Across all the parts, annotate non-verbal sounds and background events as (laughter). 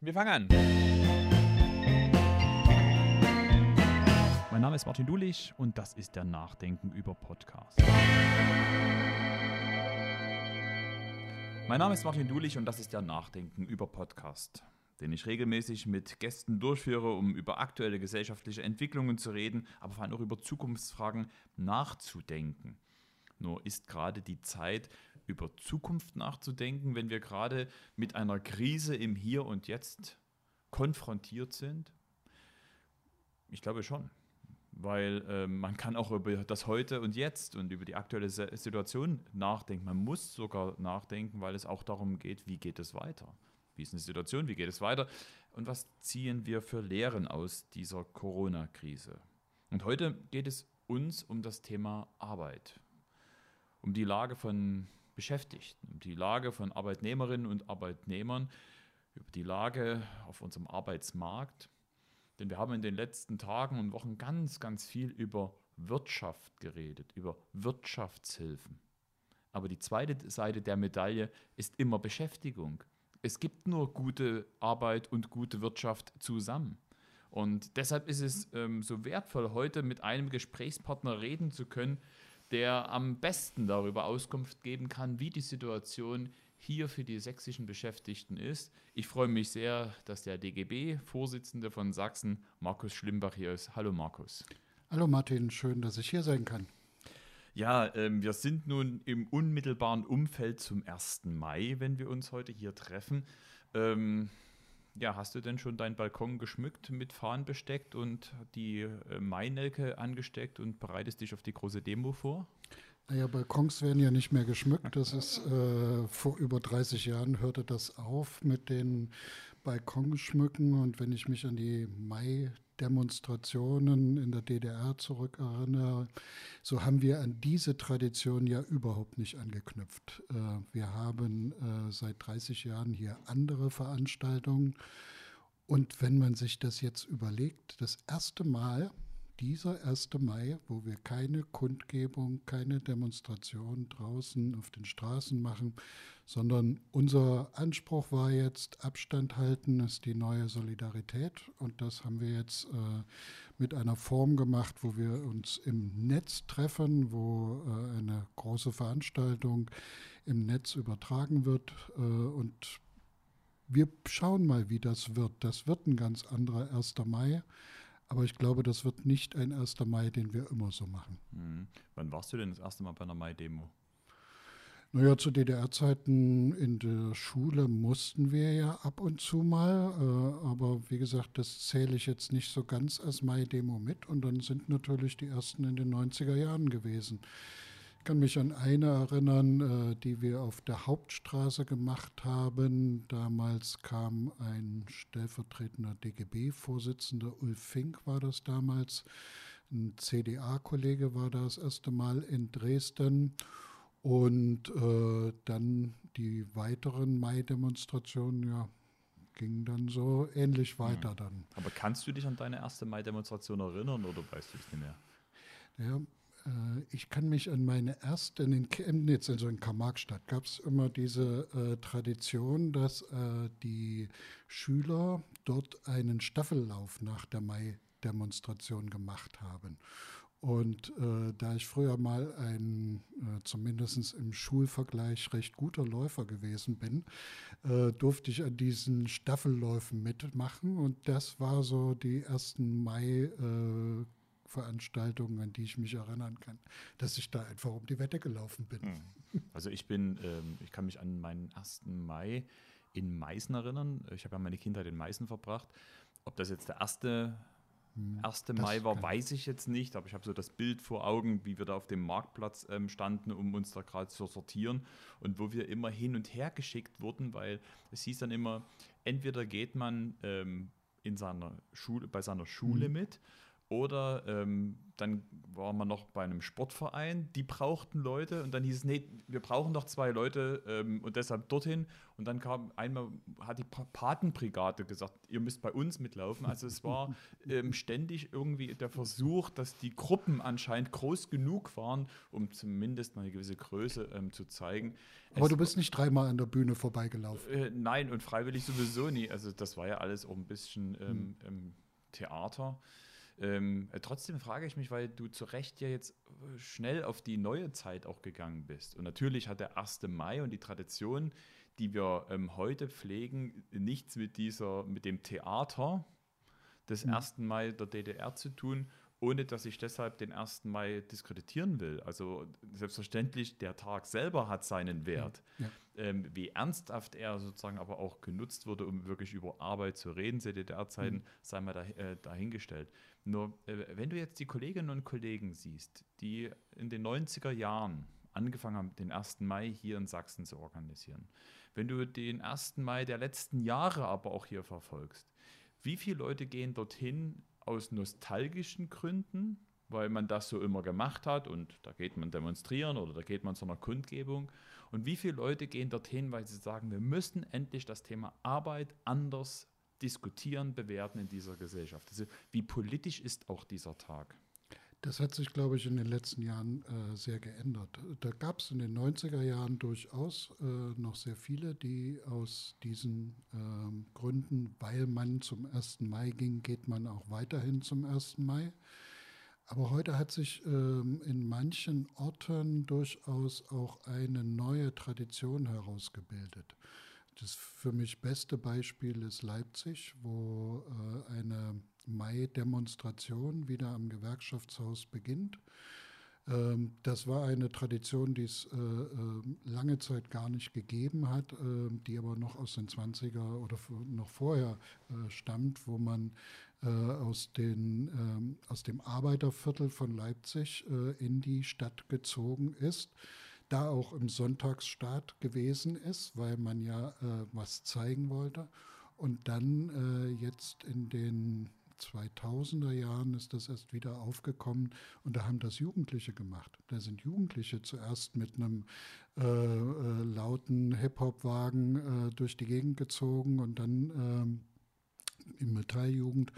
Wir fangen an. Mein Name ist Martin Dulich und das ist der Nachdenken über Podcast. Mein Name ist Martin Dulich und das ist der Nachdenken über Podcast, den ich regelmäßig mit Gästen durchführe, um über aktuelle gesellschaftliche Entwicklungen zu reden, aber vor allem auch über Zukunftsfragen nachzudenken. Nur ist gerade die Zeit, über Zukunft nachzudenken, wenn wir gerade mit einer Krise im Hier und Jetzt konfrontiert sind? Ich glaube schon. Weil äh, man kann auch über das Heute und Jetzt und über die aktuelle Situation nachdenken. Man muss sogar nachdenken, weil es auch darum geht, wie geht es weiter? Wie ist eine Situation? Wie geht es weiter? Und was ziehen wir für Lehren aus dieser Corona-Krise? Und heute geht es uns um das Thema Arbeit, um die Lage von Beschäftigten, um die Lage von Arbeitnehmerinnen und Arbeitnehmern, über die Lage auf unserem Arbeitsmarkt. Denn wir haben in den letzten Tagen und Wochen ganz, ganz viel über Wirtschaft geredet, über Wirtschaftshilfen. Aber die zweite Seite der Medaille ist immer Beschäftigung. Es gibt nur gute Arbeit und gute Wirtschaft zusammen. Und deshalb ist es ähm, so wertvoll, heute mit einem Gesprächspartner reden zu können, der am besten darüber Auskunft geben kann, wie die Situation hier für die sächsischen Beschäftigten ist. Ich freue mich sehr, dass der DGB-Vorsitzende von Sachsen, Markus Schlimbach, hier ist. Hallo Markus. Hallo Martin, schön, dass ich hier sein kann. Ja, ähm, wir sind nun im unmittelbaren Umfeld zum 1. Mai, wenn wir uns heute hier treffen. Ähm, ja, hast du denn schon deinen Balkon geschmückt, mit Fahnen besteckt und die äh, Mainelke angesteckt und bereitest dich auf die große Demo vor? Naja, Balkons werden ja nicht mehr geschmückt. Das ist äh, vor über 30 Jahren hörte das auf mit den Balkonschmücken. Und wenn ich mich an die Mai-Demonstrationen in der DDR zurückerinnere, so haben wir an diese Tradition ja überhaupt nicht angeknüpft. Äh, wir haben äh, seit 30 Jahren hier andere Veranstaltungen. Und wenn man sich das jetzt überlegt, das erste Mal, dieser 1. Mai, wo wir keine Kundgebung, keine Demonstration draußen auf den Straßen machen, sondern unser Anspruch war jetzt, Abstand halten ist die neue Solidarität. Und das haben wir jetzt äh, mit einer Form gemacht, wo wir uns im Netz treffen, wo äh, eine große Veranstaltung im Netz übertragen wird. Äh, und wir schauen mal, wie das wird. Das wird ein ganz anderer 1. Mai. Aber ich glaube, das wird nicht ein 1. Mai, den wir immer so machen. Mhm. Wann warst du denn das erste Mal bei einer Mai-Demo? Naja, zu DDR-Zeiten in der Schule mussten wir ja ab und zu mal, äh, aber wie gesagt, das zähle ich jetzt nicht so ganz als Mai-Demo mit und dann sind natürlich die ersten in den 90er Jahren gewesen kann mich an eine erinnern, äh, die wir auf der Hauptstraße gemacht haben. Damals kam ein stellvertretender DGB-Vorsitzender, Ulf Fink war das damals. Ein CDA-Kollege war das erste Mal in Dresden. Und äh, dann die weiteren Mai-Demonstrationen, ja, gingen dann so ähnlich weiter dann. Aber kannst du dich an deine erste Mai-Demonstration erinnern oder weißt du es nicht mehr? Ja, ich kann mich an meine erste, in Chemnitz, also in Karl-Marx-Stadt, gab es immer diese äh, Tradition, dass äh, die Schüler dort einen Staffellauf nach der Mai-Demonstration gemacht haben. Und äh, da ich früher mal ein, äh, zumindest im Schulvergleich, recht guter Läufer gewesen bin, äh, durfte ich an diesen Staffelläufen mitmachen. Und das war so die ersten Mai äh, Veranstaltungen, an die ich mich erinnern kann, dass ich da einfach um die Wette gelaufen bin. Hm. Also ich bin, ähm, ich kann mich an meinen 1. Mai in Meißen erinnern. Ich habe ja meine Kindheit in Meißen verbracht. Ob das jetzt der erste 1. Hm, Mai war, weiß ich jetzt nicht, aber ich habe so das Bild vor Augen, wie wir da auf dem Marktplatz ähm, standen, um uns da gerade zu sortieren und wo wir immer hin und her geschickt wurden, weil es hieß dann immer, entweder geht man ähm, in seiner Schule, bei seiner Schule mhm. mit Oder ähm, dann war man noch bei einem Sportverein, die brauchten Leute und dann hieß es, nee, wir brauchen noch zwei Leute ähm, und deshalb dorthin. Und dann kam einmal, hat die Patenbrigade gesagt, ihr müsst bei uns mitlaufen. Also es war (laughs) ähm, ständig irgendwie der Versuch, dass die Gruppen anscheinend groß genug waren, um zumindest mal eine gewisse Größe ähm, zu zeigen. Aber es, du bist nicht dreimal an der Bühne vorbeigelaufen. Äh, nein, und freiwillig sowieso nie. Also das war ja alles auch ein bisschen hm. Theater. Ähm, äh, trotzdem frage ich mich, weil du zu Recht ja jetzt äh, schnell auf die neue Zeit auch gegangen bist. Und natürlich hat der 1. Mai und die Tradition, die wir ähm, heute pflegen, nichts mit dieser, mit dem Theater des mhm. 1. Mai der DDR zu tun, ohne dass ich deshalb den 1. Mai diskreditieren will. Also selbstverständlich, der Tag selber hat seinen Wert. Ja. Ähm, wie ernsthaft er sozusagen aber auch genutzt wurde, um wirklich über Arbeit zu reden, DDR-Zeiten, mhm. sei mal da, äh, dahingestellt. Nur, äh, wenn du jetzt die Kolleginnen und Kollegen siehst, die in den 90er Jahren angefangen haben, den 1. Mai hier in Sachsen zu organisieren, wenn du den 1. Mai der letzten Jahre aber auch hier verfolgst, wie viele Leute gehen dorthin aus nostalgischen Gründen, weil man das so immer gemacht hat und da geht man demonstrieren oder da geht man zu einer Kundgebung. Und wie viele Leute gehen dorthin, weil sie sagen, wir müssen endlich das Thema Arbeit anders diskutieren, bewerten in dieser Gesellschaft. Also wie politisch ist auch dieser Tag? Das hat sich, glaube ich, in den letzten Jahren äh, sehr geändert. Da gab es in den 90er Jahren durchaus äh, noch sehr viele, die aus diesen äh, Gründen, weil man zum 1. Mai ging, geht man auch weiterhin zum 1. Mai. Aber heute hat sich ähm, in manchen Orten durchaus auch eine neue Tradition herausgebildet. Das für mich beste Beispiel ist Leipzig, wo äh, eine Mai-Demonstration wieder am Gewerkschaftshaus beginnt. Ähm, das war eine Tradition, die es äh, äh, lange Zeit gar nicht gegeben hat, äh, die aber noch aus den 20er oder noch vorher äh, stammt, wo man aus, den, ähm, aus dem Arbeiterviertel von Leipzig in die Stadt gezogen ist da auch im Sonntagsstaat gewesen ist, weil man ja äh, was zeigen wollte. Und dann äh, jetzt in den 2000er Jahren ist das erst wieder aufgekommen und da haben das Jugendliche gemacht. Da sind Jugendliche zuerst mit einem äh, äh lauten Hip-Hop-Wagen äh, durch die Gegend gezogen und dann ähm, im Metalljugend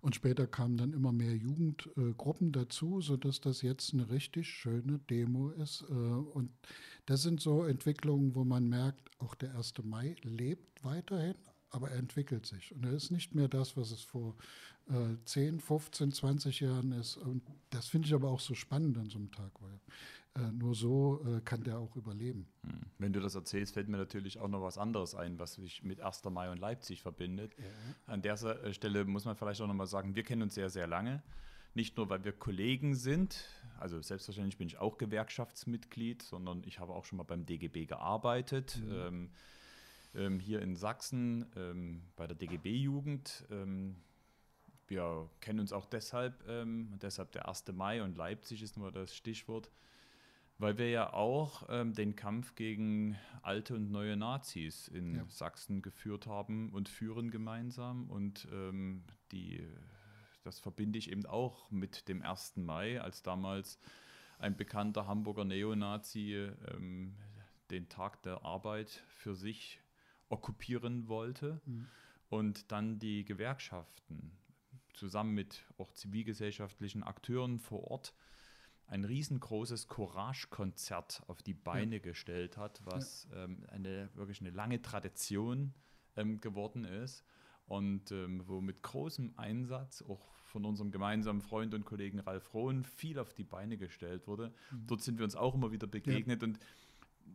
und später kamen dann immer mehr Jugendgruppen äh, dazu, sodass das jetzt eine richtig schöne Demo ist. Äh, und das sind so Entwicklungen, wo man merkt, auch der 1. Mai lebt weiterhin, aber er entwickelt sich. Und er ist nicht mehr das, was es vor äh, 10, 15, 20 Jahren ist. Und das finde ich aber auch so spannend an so einem Tag, weil äh, nur so äh, kann der auch überleben. Hm. Wenn du das erzählst, fällt mir natürlich auch noch was anderes ein, was sich mit 1. Mai und Leipzig verbindet. Ja. An der äh, Stelle muss man vielleicht auch noch mal sagen, wir kennen uns sehr, sehr lange. Nicht nur, weil wir Kollegen sind, also selbstverständlich bin ich auch Gewerkschaftsmitglied, sondern ich habe auch schon mal beim DGB gearbeitet. Mhm. Ähm, ähm, hier in Sachsen ähm, bei der DGB-Jugend. Ähm, wir kennen uns auch deshalb, ähm, deshalb der 1. Mai und Leipzig ist nur das Stichwort, weil wir ja auch ähm, den Kampf gegen alte und neue Nazis in ja. Sachsen geführt haben und führen gemeinsam. Und ähm, die, das verbinde ich eben auch mit dem 1. Mai, als damals ein bekannter Hamburger Neonazi ähm, den Tag der Arbeit für sich okkupieren wollte. Mhm. Und dann die Gewerkschaften zusammen mit auch zivilgesellschaftlichen Akteuren vor Ort ein riesengroßes Courage-Konzert auf die Beine ja. gestellt hat, was ja. ähm, eine wirklich eine lange Tradition ähm, geworden ist und ähm, wo mit großem Einsatz auch von unserem gemeinsamen Freund und Kollegen Ralf Rohn viel auf die Beine gestellt wurde. Mhm. Dort sind wir uns auch immer wieder begegnet ja. und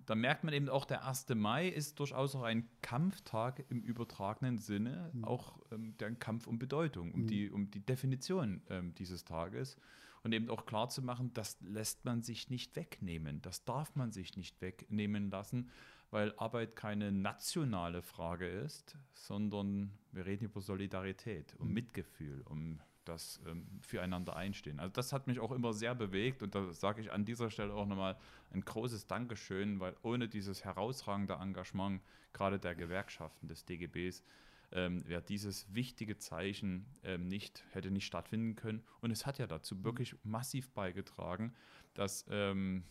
da merkt man eben auch, der 1. Mai ist durchaus auch ein Kampftag im übertragenen Sinne, mhm. auch ähm, der Kampf um Bedeutung, um, mhm. die, um die Definition ähm, dieses Tages und eben auch klar zu machen, das lässt man sich nicht wegnehmen, das darf man sich nicht wegnehmen lassen, weil Arbeit keine nationale Frage ist, sondern wir reden über Solidarität, um mhm. Mitgefühl, um das ähm, füreinander einstehen. Also das hat mich auch immer sehr bewegt und da sage ich an dieser Stelle auch nochmal ein großes Dankeschön, weil ohne dieses herausragende Engagement gerade der Gewerkschaften des DGBs ähm, wäre dieses wichtige Zeichen ähm, nicht, hätte nicht stattfinden können. Und es hat ja dazu wirklich massiv beigetragen, dass, ähm,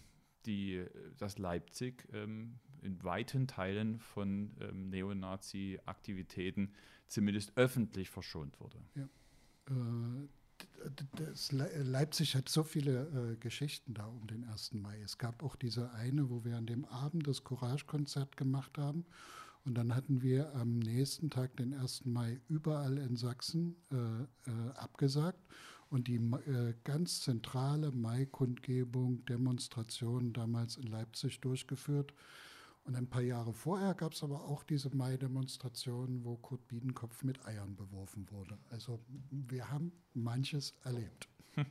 die, dass Leipzig ähm, in weiten Teilen von ähm, Neonazi-Aktivitäten zumindest öffentlich verschont wurde. Ja. Das Leipzig hat so viele äh, Geschichten da um den 1. Mai. Es gab auch diese eine, wo wir an dem Abend das Courage-Konzert gemacht haben. Und dann hatten wir am nächsten Tag, den 1. Mai, überall in Sachsen äh, äh, abgesagt und die äh, ganz zentrale Mai-Kundgebung, Demonstration damals in Leipzig durchgeführt. Und ein paar Jahre vorher gab es aber auch diese Mai-Demonstration, wo Kurt Biedenkopf mit Eiern beworfen wurde. Also wir haben manches erlebt. (laughs)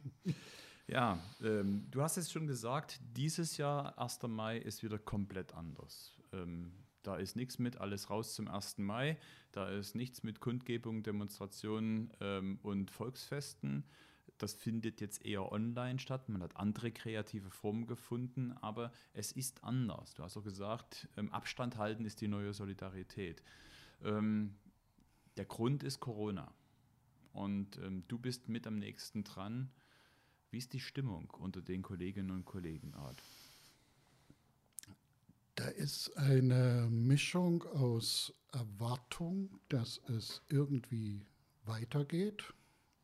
Ja, ähm, du hast es schon gesagt, dieses Jahr, 1. Mai, ist wieder komplett anders. Ähm, da ist nichts mit alles raus zum 1. Mai, da ist nichts mit Kundgebungen, Demonstrationen ähm, und Volksfesten, das findet jetzt eher online statt. Man hat andere kreative Formen gefunden, aber es ist anders. Du hast auch gesagt, ähm, Abstand halten ist die neue Solidarität. Ähm, der Grund ist Corona. Und ähm, du bist mit am nächsten dran. Wie ist die Stimmung unter den Kolleginnen und Kollegen, Art? Da ist eine Mischung aus Erwartung, dass es irgendwie weitergeht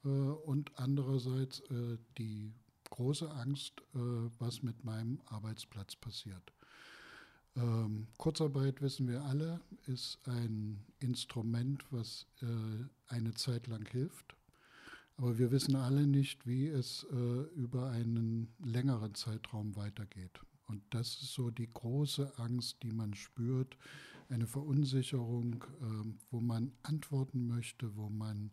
und andererseits äh, die große Angst, äh, was mit meinem Arbeitsplatz passiert. Ähm, Kurzarbeit, wissen wir alle, ist ein Instrument, was eine Zeit lang hilft. Aber wir wissen alle nicht, wie es über einen längeren Zeitraum weitergeht. Und das ist so die große Angst, die man spürt, eine Verunsicherung, wo man antworten möchte, wo man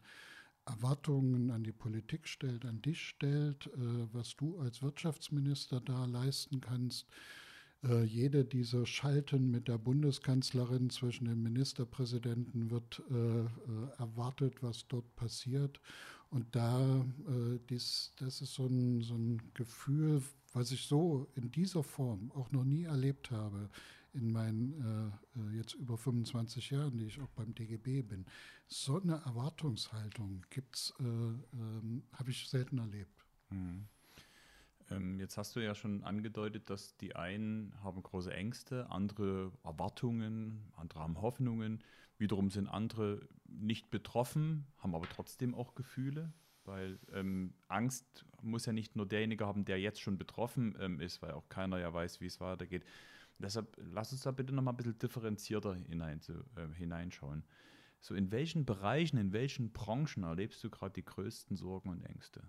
Erwartungen an die Politik stellt, an dich stellt, äh, was du als Wirtschaftsminister da leisten kannst. Äh, jede dieser Schalten mit der Bundeskanzlerin zwischen den Ministerpräsidenten wird äh, erwartet, was dort passiert. Und da, dies, das ist so ein, so ein Gefühl, was ich so in dieser Form auch noch nie erlebt habe in meinen äh, äh jetzt über 25 Jahren, die ich auch beim DGB bin. So eine Erwartungshaltung gibt's, äh, ähm, habe ich selten erlebt. Mhm. Ähm, jetzt hast du ja schon angedeutet, dass die einen haben große Ängste, andere Erwartungen, andere haben Hoffnungen. Wiederum sind andere nicht betroffen, haben aber trotzdem auch Gefühle. Weil ähm, Angst muss ja nicht nur derjenige haben, der jetzt schon betroffen ähm, ist, weil auch keiner ja weiß, wie es weitergeht. Deshalb lass uns da bitte noch mal ein bisschen differenzierter hinein, zu, äh, hineinschauen. So, in welchen Bereichen, in welchen Branchen erlebst du gerade die größten Sorgen und Ängste?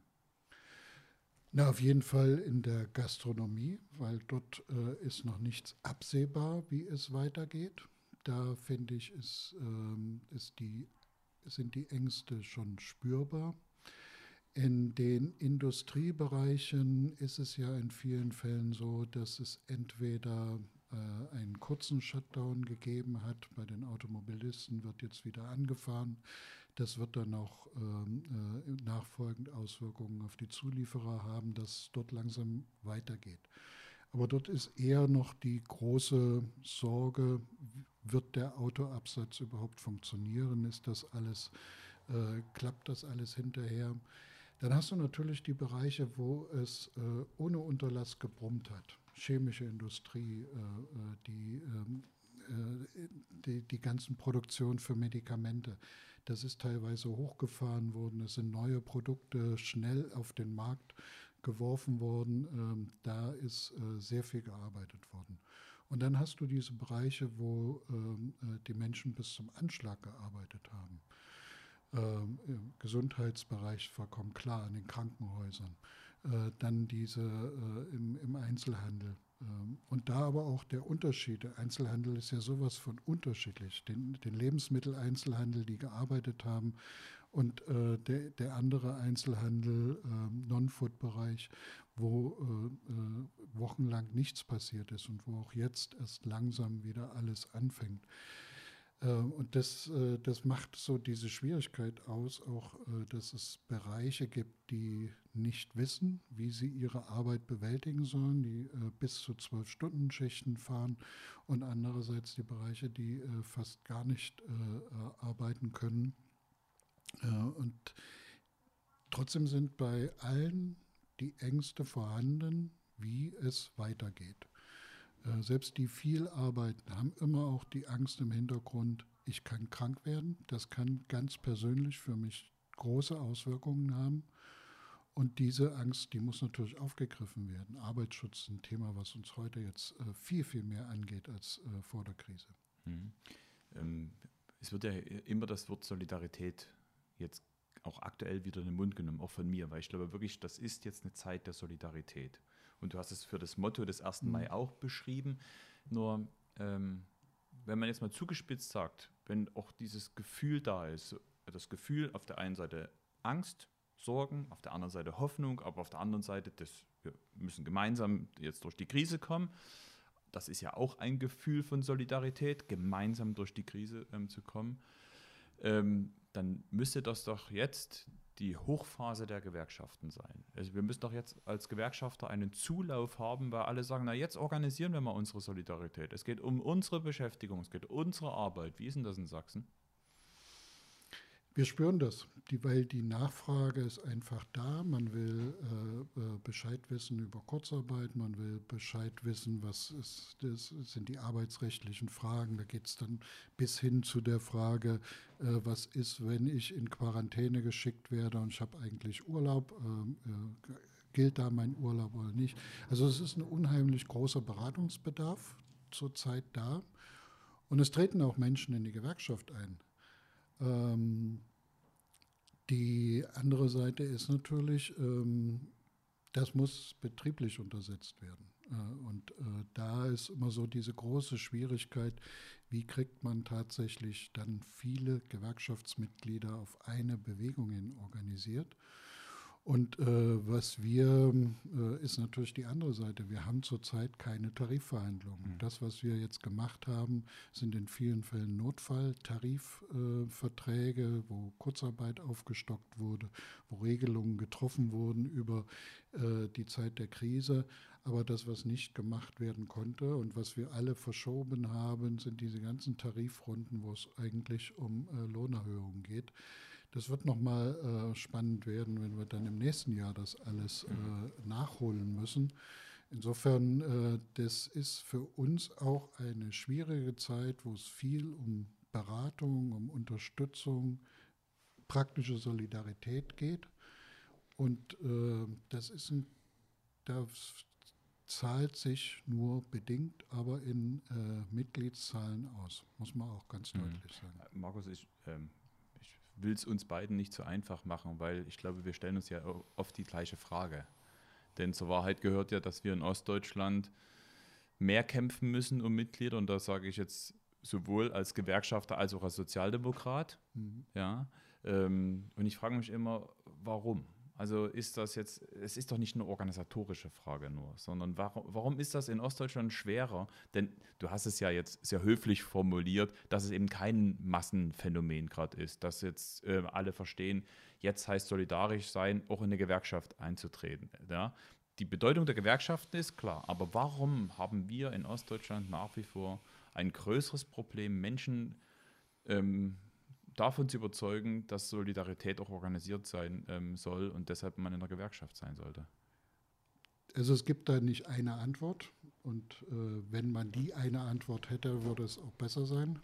Na, auf jeden Fall in der Gastronomie, weil dort äh, ist noch nichts absehbar, wie es weitergeht. Da finde ich, ist, ähm, ist die, sind die Ängste schon spürbar. In den Industriebereichen ist es ja in vielen Fällen so, dass es entweder einen kurzen Shutdown gegeben hat. Bei den Automobilisten wird jetzt wieder angefahren. Das wird dann auch ähm, äh, nachfolgend Auswirkungen auf die Zulieferer haben, dass dort langsam weitergeht. Aber dort ist eher noch die große Sorge, wird der Autoabsatz überhaupt funktionieren? Ist das alles, äh, klappt das alles hinterher? Dann hast du natürlich die Bereiche, wo es äh, ohne Unterlass gebrummt hat chemische Industrie, äh, äh, die, ähm, äh, die, die ganzen Produktionen für Medikamente. Das ist teilweise hochgefahren worden. Es sind neue Produkte schnell auf den Markt geworfen worden. Ähm, da ist sehr viel gearbeitet worden. Und dann hast du diese Bereiche, wo ähm, die Menschen bis zum Anschlag gearbeitet haben. Im Gesundheitsbereich vollkommen klar, in den Krankenhäusern. Äh, dann diese äh, im, im, Einzelhandel. Ähm, und da aber auch der Unterschied. Der Einzelhandel ist ja sowas von unterschiedlich. Den, den Lebensmitteleinzelhandel, die gearbeitet haben, und äh, der, der andere Einzelhandel, äh, Non-Food-Bereich, wo äh, äh, wochenlang nichts passiert ist und wo auch jetzt erst langsam wieder alles anfängt. Äh, und das, äh, das macht so diese Schwierigkeit aus, auch äh, dass es Bereiche gibt, die nicht wissen, wie sie ihre Arbeit bewältigen sollen, die bis zu zwölf Stunden Schichten fahren und andererseits die Bereiche, die fast gar nicht arbeiten können. Und trotzdem sind bei allen die Ängste vorhanden, wie es weitergeht. Äh, selbst die viel arbeiten, haben immer auch die Angst im Hintergrund, ich kann krank werden. Das kann ganz persönlich für mich große Auswirkungen haben. Und diese Angst, die muss natürlich aufgegriffen werden. Arbeitsschutz ist ein Thema, was uns heute jetzt äh, viel, viel mehr angeht als äh, vor der Krise. Ähm, es wird ja immer das Wort Solidarität jetzt auch aktuell wieder in den Mund genommen, auch von mir, weil ich glaube wirklich, das ist jetzt eine Zeit der Solidarität. Und du hast es für das Motto des 1. Mhm. Mai auch beschrieben. Nur, ähm, wenn man jetzt mal zugespitzt sagt, wenn auch dieses Gefühl da ist, das Gefühl auf der einen Seite Angst, Sorgen, auf der anderen Seite Hoffnung, aber auf der anderen Seite, das, wir müssen gemeinsam jetzt durch die Krise kommen. Das ist ja auch ein Gefühl von Solidarität, gemeinsam durch die Krise ähm, zu kommen. Ähm, dann müsste das doch jetzt die Hochphase der Gewerkschaften sein. Also wir müssen doch jetzt als Gewerkschafter einen Zulauf haben, weil alle sagen, na jetzt organisieren wir mal unsere Solidarität. Es geht um unsere Beschäftigung, es geht um unsere Arbeit. Wie ist denn das in Sachsen? Wir spüren das, die, weil die Nachfrage ist einfach da. Man will äh, äh, Bescheid wissen über Kurzarbeit, man will Bescheid wissen, was ist, das sind die arbeitsrechtlichen Fragen. Da geht es dann bis hin zu der Frage, äh, was ist, wenn ich in Quarantäne geschickt werde und ich habe eigentlich Urlaub. Ähm, äh, gilt da mein Urlaub oder nicht? Also es ist ein unheimlich großer Beratungsbedarf zurzeit da. Und es treten auch Menschen in die Gewerkschaft ein. Ähm, die andere Seite ist natürlich, ähm, das muss betrieblich untersetzt werden. Äh, und äh, da ist immer so diese große Schwierigkeit, wie kriegt man tatsächlich dann viele Gewerkschaftsmitglieder auf eine Bewegung hin organisiert. Und äh, was wir, äh, ist natürlich die andere Seite. Wir haben zurzeit keine Tarifverhandlungen. Mhm. Das, was wir jetzt gemacht haben, sind in vielen Fällen Notfalltarifverträge, äh, wo Kurzarbeit aufgestockt wurde, wo Regelungen getroffen wurden über äh, die Zeit der Krise. Aber das, was nicht gemacht werden konnte und was wir alle verschoben haben, sind diese ganzen Tarifrunden, wo es eigentlich um äh, Lohnerhöhungen geht. Das wird nochmal äh, spannend werden, wenn wir dann im nächsten Jahr das alles äh, nachholen müssen. Insofern, äh, das ist für uns auch eine schwierige Zeit, wo es viel um Beratung, um Unterstützung, praktische Solidarität geht. Und äh, das ist ein, das zahlt sich nur bedingt, aber in äh, Mitgliedszahlen aus, muss man auch ganz mhm. deutlich sagen. Markus, ich ähm, will es uns beiden nicht so einfach machen, weil ich glaube, wir stellen uns ja oft die gleiche Frage. Denn zur Wahrheit gehört ja, dass wir in Ostdeutschland mehr kämpfen müssen um Mitglieder. Und da sage ich jetzt sowohl als Gewerkschafter als auch als Sozialdemokrat. Mhm. Ja, ähm, und ich frage mich immer, warum? Also ist das jetzt, es ist doch nicht eine organisatorische Frage nur, sondern warum, warum ist das in Ostdeutschland schwerer? Denn du hast es ja jetzt sehr höflich formuliert, dass es eben kein Massenphänomen gerade ist, dass jetzt äh, alle verstehen, jetzt heißt solidarisch sein, auch in eine Gewerkschaft einzutreten. Ja? Die Bedeutung der Gewerkschaften ist klar, aber warum haben wir in Ostdeutschland nach wie vor ein größeres Problem, Menschen ähm, davon zu überzeugen, dass Solidarität auch organisiert sein ähm, soll und deshalb man in der Gewerkschaft sein sollte? Also es gibt da nicht eine Antwort und äh, wenn man die eine Antwort hätte, würde es auch besser sein.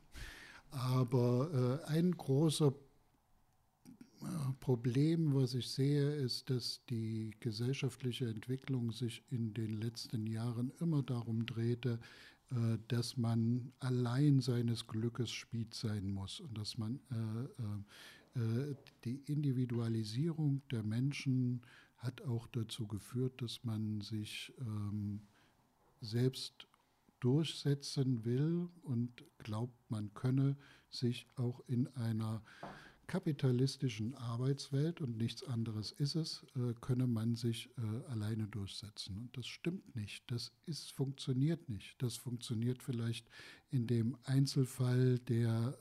Aber äh, ein großer äh, Problem, was ich sehe, ist, dass die gesellschaftliche Entwicklung sich in den letzten Jahren immer darum drehte, äh, dass man allein seines Glückes Schmied sein muss und dass man äh, äh, die Individualisierung der Menschen hat auch dazu geführt, dass man sich ähm, selbst durchsetzen will und glaubt, man könne sich auch in einer kapitalistischen Arbeitswelt, und nichts anderes ist es, äh, könne man sich äh, alleine durchsetzen. Und das stimmt nicht. Das ist, funktioniert nicht. Das funktioniert vielleicht in dem Einzelfall, der,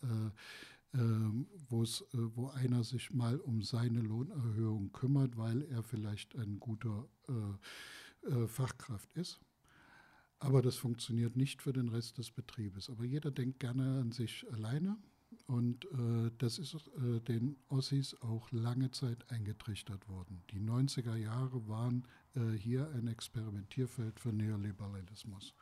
äh, ähm, äh, wo einer sich mal um seine Lohnerhöhung kümmert, weil er vielleicht ein guter äh, äh, Fachkraft ist. Aber das funktioniert nicht für den Rest des Betriebes. Aber jeder denkt gerne an sich alleine und äh, das ist äh, den Ossis auch lange Zeit eingetrichtert worden. Die 90er Jahre waren äh, hier ein Experimentierfeld für Neoliberalismus.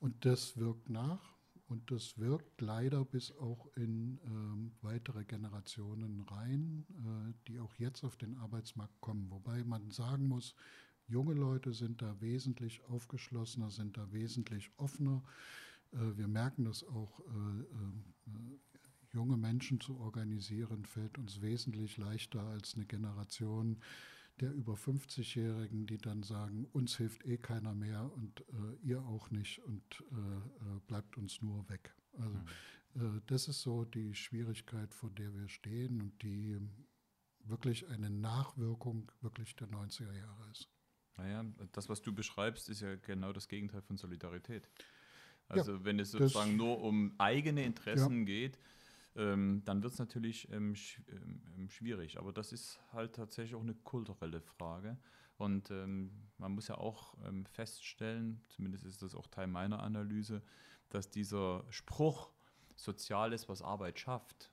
Und das wirkt nach und das wirkt leider bis auch in ähm, weitere Generationen rein, äh, die auch jetzt auf den Arbeitsmarkt kommen. Wobei man sagen muss, junge Leute sind da wesentlich aufgeschlossener, sind da wesentlich offener. Äh, wir merken das auch äh, junge Menschen zu organisieren, fällt uns wesentlich leichter als eine Generation der über 50-Jährigen, die dann sagen, uns hilft eh keiner mehr und äh, ihr auch nicht und äh, äh bleibt uns nur weg. Also mhm. äh, das ist so die Schwierigkeit, vor der wir stehen und die wirklich eine Nachwirkung wirklich der 90er Jahre ist. Naja, das, was du beschreibst, ist ja genau das Gegenteil von Solidarität. Also ja, wenn es sozusagen nur um eigene Interessen ja. geht, ähm, dann wird es natürlich ähm, sch ähm, ähm, schwierig. Aber das ist halt tatsächlich auch eine kulturelle Frage. Und ähm, man muss ja auch ähm, feststellen, zumindest ist das auch Teil meiner Analyse, dass dieser Spruch, Soziales, was Arbeit schafft,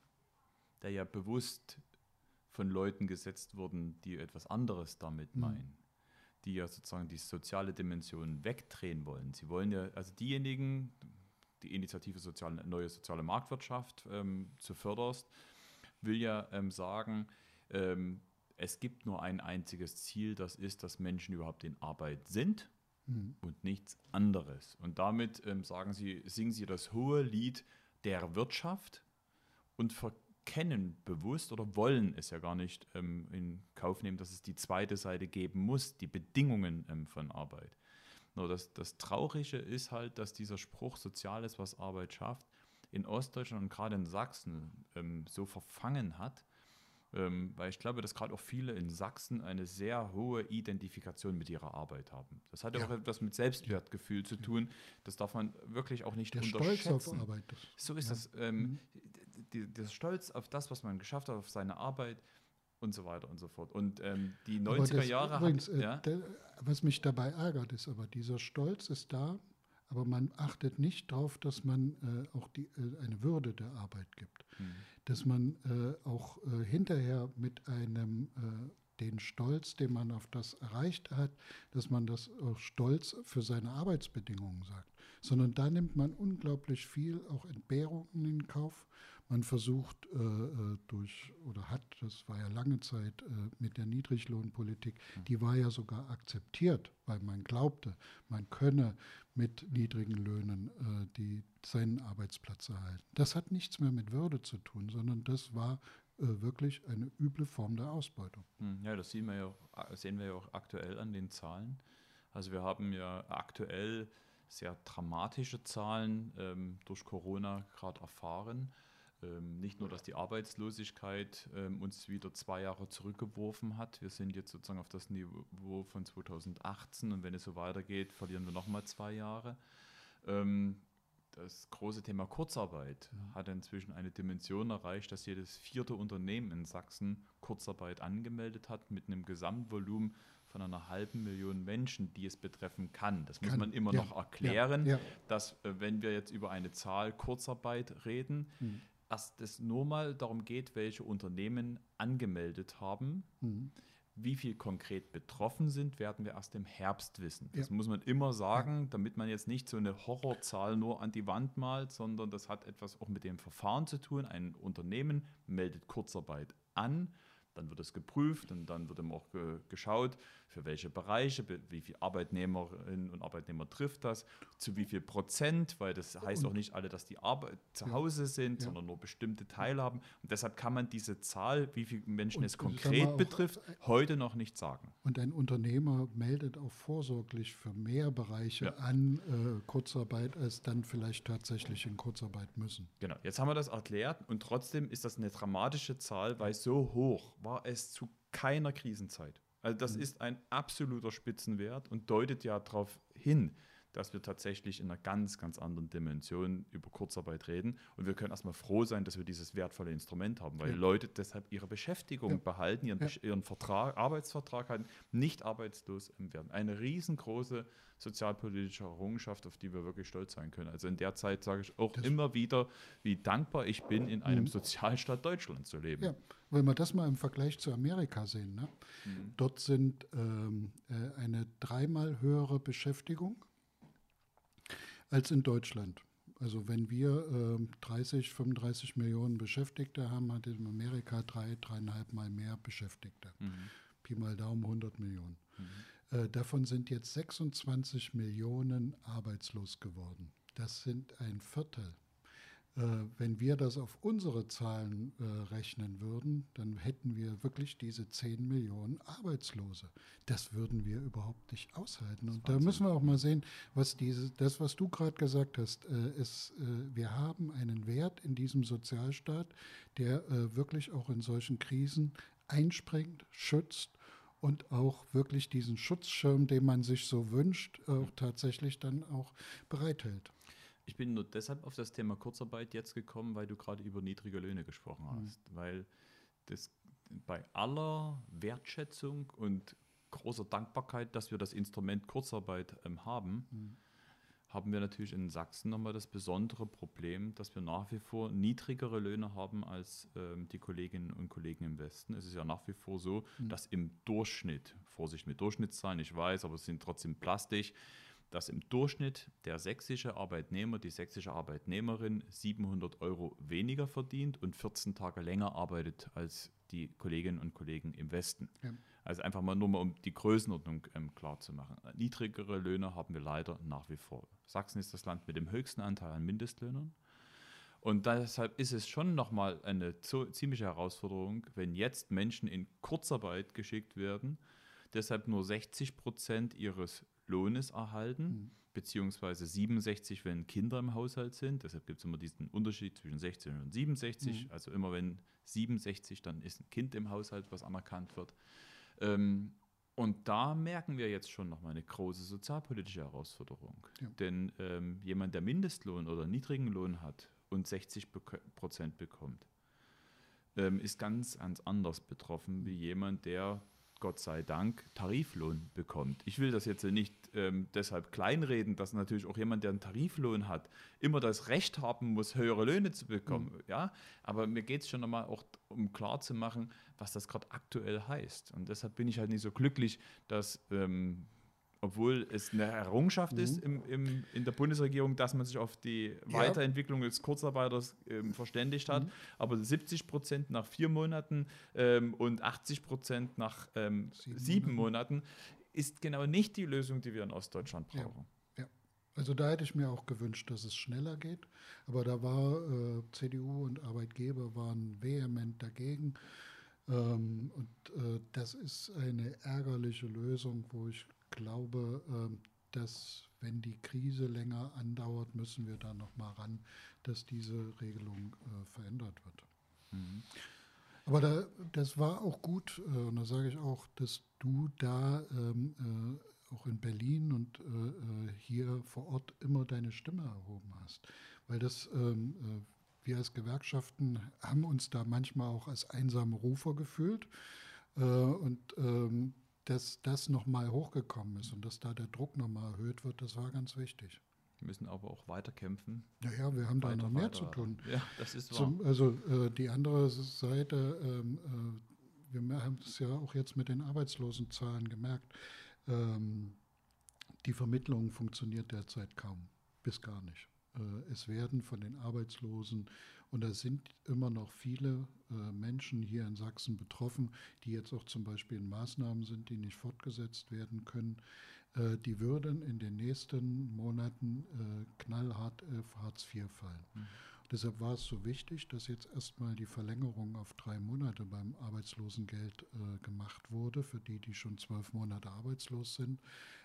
der ja bewusst von Leuten gesetzt wurden, die etwas anderes damit mhm. meinen, die ja sozusagen die soziale Dimension wegdrehen wollen. Sie wollen ja, also diejenigen, die Initiative soziale, Neue Soziale Marktwirtschaft ähm, zu förderst, will ja ähm, sagen, ähm, es gibt nur ein einziges Ziel, das ist, dass Menschen überhaupt in Arbeit sind mhm. und nichts anderes. Und damit ähm, sagen sie, singen sie das hohe Lied der Wirtschaft und verkennen bewusst oder wollen es ja gar nicht ähm, in Kauf nehmen, dass es die zweite Seite geben muss, die Bedingungen ähm, von Arbeit. Nur das, das Traurige ist halt, dass dieser Spruch Soziales, was Arbeit schafft, in Ostdeutschland und gerade in Sachsen ähm, so verfangen hat, ähm, weil ich glaube, dass gerade auch viele in Sachsen eine sehr hohe Identifikation mit ihrer Arbeit haben. Das hat ja, auch etwas mit Selbstwertgefühl zu tun. Das darf man wirklich auch nicht Der unterschätzen. Stolz auf Arbeit. So ist ja. das. Ähm, mhm. der Stolz auf das, was man geschafft hat, auf seine Arbeit, und so weiter und so fort. Und ähm, die 90er Jahre übrigens, hat, äh, ja? der, was mich dabei ärgert, ist aber, dieser Stolz ist da, aber man achtet nicht darauf, dass man äh, auch die, äh, eine Würde der Arbeit gibt. Mhm. Dass man äh, auch äh, hinterher mit einem äh, den Stolz, den man auf das erreicht hat, dass man das auch stolz für seine Arbeitsbedingungen sagt. Sondern da nimmt man unglaublich viel auch Entbehrungen in Kauf man versucht äh, äh, durch, oder hat, das war ja lange Zeit äh, mit der Niedriglohnpolitik, mhm. die war ja sogar akzeptiert, weil man glaubte, man könne mit niedrigen Löhnen äh, die, seinen Arbeitsplatz erhalten. Das hat nichts mehr mit Würde zu tun, sondern das war äh, wirklich eine üble Form der Ausbeutung. Hm, ja, das sehen wir ja auch, sehen wir ja auch aktuell an den Zahlen. Also wir haben ja aktuell sehr dramatische Zahlen ähm, durch Corona gerade erfahren. Ähm, nicht nur, dass die Arbeitslosigkeit ähm, uns wieder zwei Jahre zurückgeworfen hat. Wir sind jetzt sozusagen auf das Niveau von 2018 und wenn es so weitergeht, verlieren wir nochmal zwei Jahre. Ähm, das große Thema Kurzarbeit ja. hat inzwischen eine Dimension erreicht, dass jedes vierte Unternehmen in Sachsen Kurzarbeit angemeldet hat mit einem Gesamtvolumen von einer halben Million Menschen, die es betreffen kann. Das kann. muss man immer ja. noch erklären, ja. dass äh, wenn wir jetzt über eine Zahl Kurzarbeit reden, hm erst es nur mal darum geht, welche Unternehmen angemeldet haben. Mhm. Wie viel konkret betroffen sind, werden wir erst im Herbst wissen. Das ja. muss man immer sagen, damit man jetzt nicht so eine Horrorzahl nur an die Wand malt, sondern das hat etwas auch mit dem Verfahren zu tun. Ein Unternehmen meldet Kurzarbeit an, Dann wird es geprüft und dann wird immer auch ge geschaut, für welche Bereiche, wie viele Arbeitnehmerinnen und Arbeitnehmer trifft das, zu wie viel Prozent, weil das heißt auch nicht alle, dass die Arbeit zu Hause sind, ja. sondern nur bestimmte Teile haben. Und deshalb kann man diese Zahl, wie viele Menschen und, es konkret betrifft, heute noch nicht sagen. Und ein Unternehmer meldet auch vorsorglich für mehr Bereiche ja. an äh, Kurzarbeit, als dann vielleicht tatsächlich in Kurzarbeit müssen. Genau, jetzt haben wir das erklärt und trotzdem ist das eine dramatische Zahl, weil so hoch war es zu keiner Krisenzeit. Also das mhm. ist ein absoluter Spitzenwert und deutet ja darauf hin, dass wir tatsächlich in einer ganz, ganz anderen Dimension über Kurzarbeit reden. Und wir können erstmal froh sein, dass wir dieses wertvolle Instrument haben, weil ja. Leute deshalb ihre Beschäftigung ja. behalten, ihren, ja. ihren Vertrag, Arbeitsvertrag halten, nicht arbeitslos werden. Eine riesengroße sozialpolitische Errungenschaft, auf die wir wirklich stolz sein können. Also in der Zeit sage ich auch das immer wieder, wie dankbar ich bin, in einem mhm. Sozialstaat Deutschland zu leben. Ja, wenn wir das mal im Vergleich zu Amerika sehen, ne? Mhm. dort sind ähm, äh, eine dreimal höhere Beschäftigung als in Deutschland. Also wenn wir äh, 30, 35 Millionen Beschäftigte haben, hat in Amerika drei, dreieinhalb Mal mehr Beschäftigte. Mhm. Pi mal Daumen 100 Millionen. Mhm. Äh, davon sind jetzt 26 Millionen arbeitslos geworden. Das sind ein Viertel wenn wir das auf unsere Zahlen äh, rechnen würden, dann hätten wir wirklich diese 10 Millionen Arbeitslose. Das würden wir überhaupt nicht aushalten. Und da müssen wir auch mal sehen, was diese, das, was du gerade gesagt hast, äh, ist, äh, wir haben einen Wert in diesem Sozialstaat, der äh, wirklich auch in solchen Krisen einspringt, schützt und auch wirklich diesen Schutzschirm, den man sich so wünscht, auch tatsächlich dann auch bereithält. Ich bin nur deshalb auf das Thema Kurzarbeit jetzt gekommen, weil du gerade über niedrige Löhne gesprochen mhm. hast. Mhm. Weil das bei aller Wertschätzung und großer Dankbarkeit, dass wir das Instrument Kurzarbeit ähm, haben, mhm. haben wir natürlich in Sachsen nochmal das besondere Problem, dass wir nach wie vor niedrigere Löhne haben als ähm, die Kolleginnen und Kollegen im Westen. Es ist ja nach wie vor so, mhm. dass im Durchschnitt, Vorsicht mit Durchschnittszahlen, ich weiß, aber es sind trotzdem plastisch, dass im Durchschnitt der sächsische Arbeitnehmer, die sächsische Arbeitnehmerin 700 Euro weniger verdient und 14 Tage länger arbeitet als die Kolleginnen und Kollegen im Westen. Ja. Also einfach mal nur mal, um die Größenordnung ähm, klar zu machen. Niedrigere Löhne haben wir leider nach wie vor. Sachsen ist das Land mit dem höchsten Anteil an Mindestlöhnern. Und deshalb ist es schon nochmal eine ziemliche Herausforderung, wenn jetzt Menschen in Kurzarbeit geschickt werden, deshalb nur 60 Prozent ihres Lohnes erhalten, mhm. beziehungsweise 67, wenn Kinder im Haushalt sind. Deshalb gibt es immer diesen Unterschied zwischen 16 und 67. Mhm. Also immer wenn 67, dann ist ein Kind im Haushalt, was anerkannt wird. Ähm, und da merken wir jetzt schon nochmal eine große sozialpolitische Herausforderung. Ja. Denn ähm, jemand, der Mindestlohn oder niedrigen Lohn hat und 60 Prozent bekommt, ähm, ist ganz, ganz anders betroffen wie jemand, der Gott sei Dank, Tariflohn bekommt. Ich will das jetzt nicht ähm, deshalb kleinreden, dass natürlich auch jemand, der einen Tariflohn hat, immer das Recht haben muss, höhere Löhne zu bekommen. Mhm. Ja? Aber mir geht es schon nochmal auch um klar zu machen, was das gerade aktuell heißt. Und deshalb bin ich halt nicht so glücklich, dass ähm, obwohl es eine Errungenschaft mhm. ist im, im, in der Bundesregierung, dass man sich auf die. Weiterentwicklung des Kurzarbeiters ähm, verständigt hat. Mhm. Aber 70 Prozent nach vier Monaten ähm, und 80 Prozent nach ähm, sieben, sieben Monaten. Monaten ist genau nicht die Lösung, die wir in Ostdeutschland brauchen. Ja. ja. Also da hätte ich mir auch gewünscht, dass es schneller geht. Aber da war äh, CDU und Arbeitgeber waren vehement dagegen. Ähm, und äh, das ist eine ärgerliche Lösung, wo ich glaube, ähm, dass wenn die Krise länger andauert, müssen wir da noch mal ran, dass diese Regelung äh, verändert wird. Mhm. Aber da, das war auch gut, äh, und da sage ich auch, dass du da ähm, äh, auch in Berlin und äh, hier vor Ort immer deine Stimme erhoben hast. Weil das, ähm, äh, wir als Gewerkschaften haben uns da manchmal auch als einsame Rufer gefühlt. Und ähm, dass das nochmal hochgekommen ist und dass da der Druck nochmal erhöht wird, das war ganz wichtig. Wir müssen aber auch weiter kämpfen. Ja, ja, wir haben weiter, da noch mehr weiter. zu tun. Ja, das ist wahr. Zum, also äh, die andere Seite, ähm, äh, wir haben es ja auch jetzt mit den Arbeitslosenzahlen gemerkt, ähm, die Vermittlung funktioniert derzeit kaum, bis gar nicht. Äh, es werden von den Arbeitslosen, und da sind immer noch viele äh, Menschen hier in Sachsen betroffen, die jetzt auch zum Beispiel in Maßnahmen sind, die nicht fortgesetzt werden können, äh, die würden in den nächsten Monaten knallhart auf Hartz IV fallen. Mhm. Deshalb war es so wichtig, dass jetzt erstmal die Verlängerung auf drei Monate beim Arbeitslosengeld gemacht wurde, für die, die schon zwölf Monate arbeitslos sind.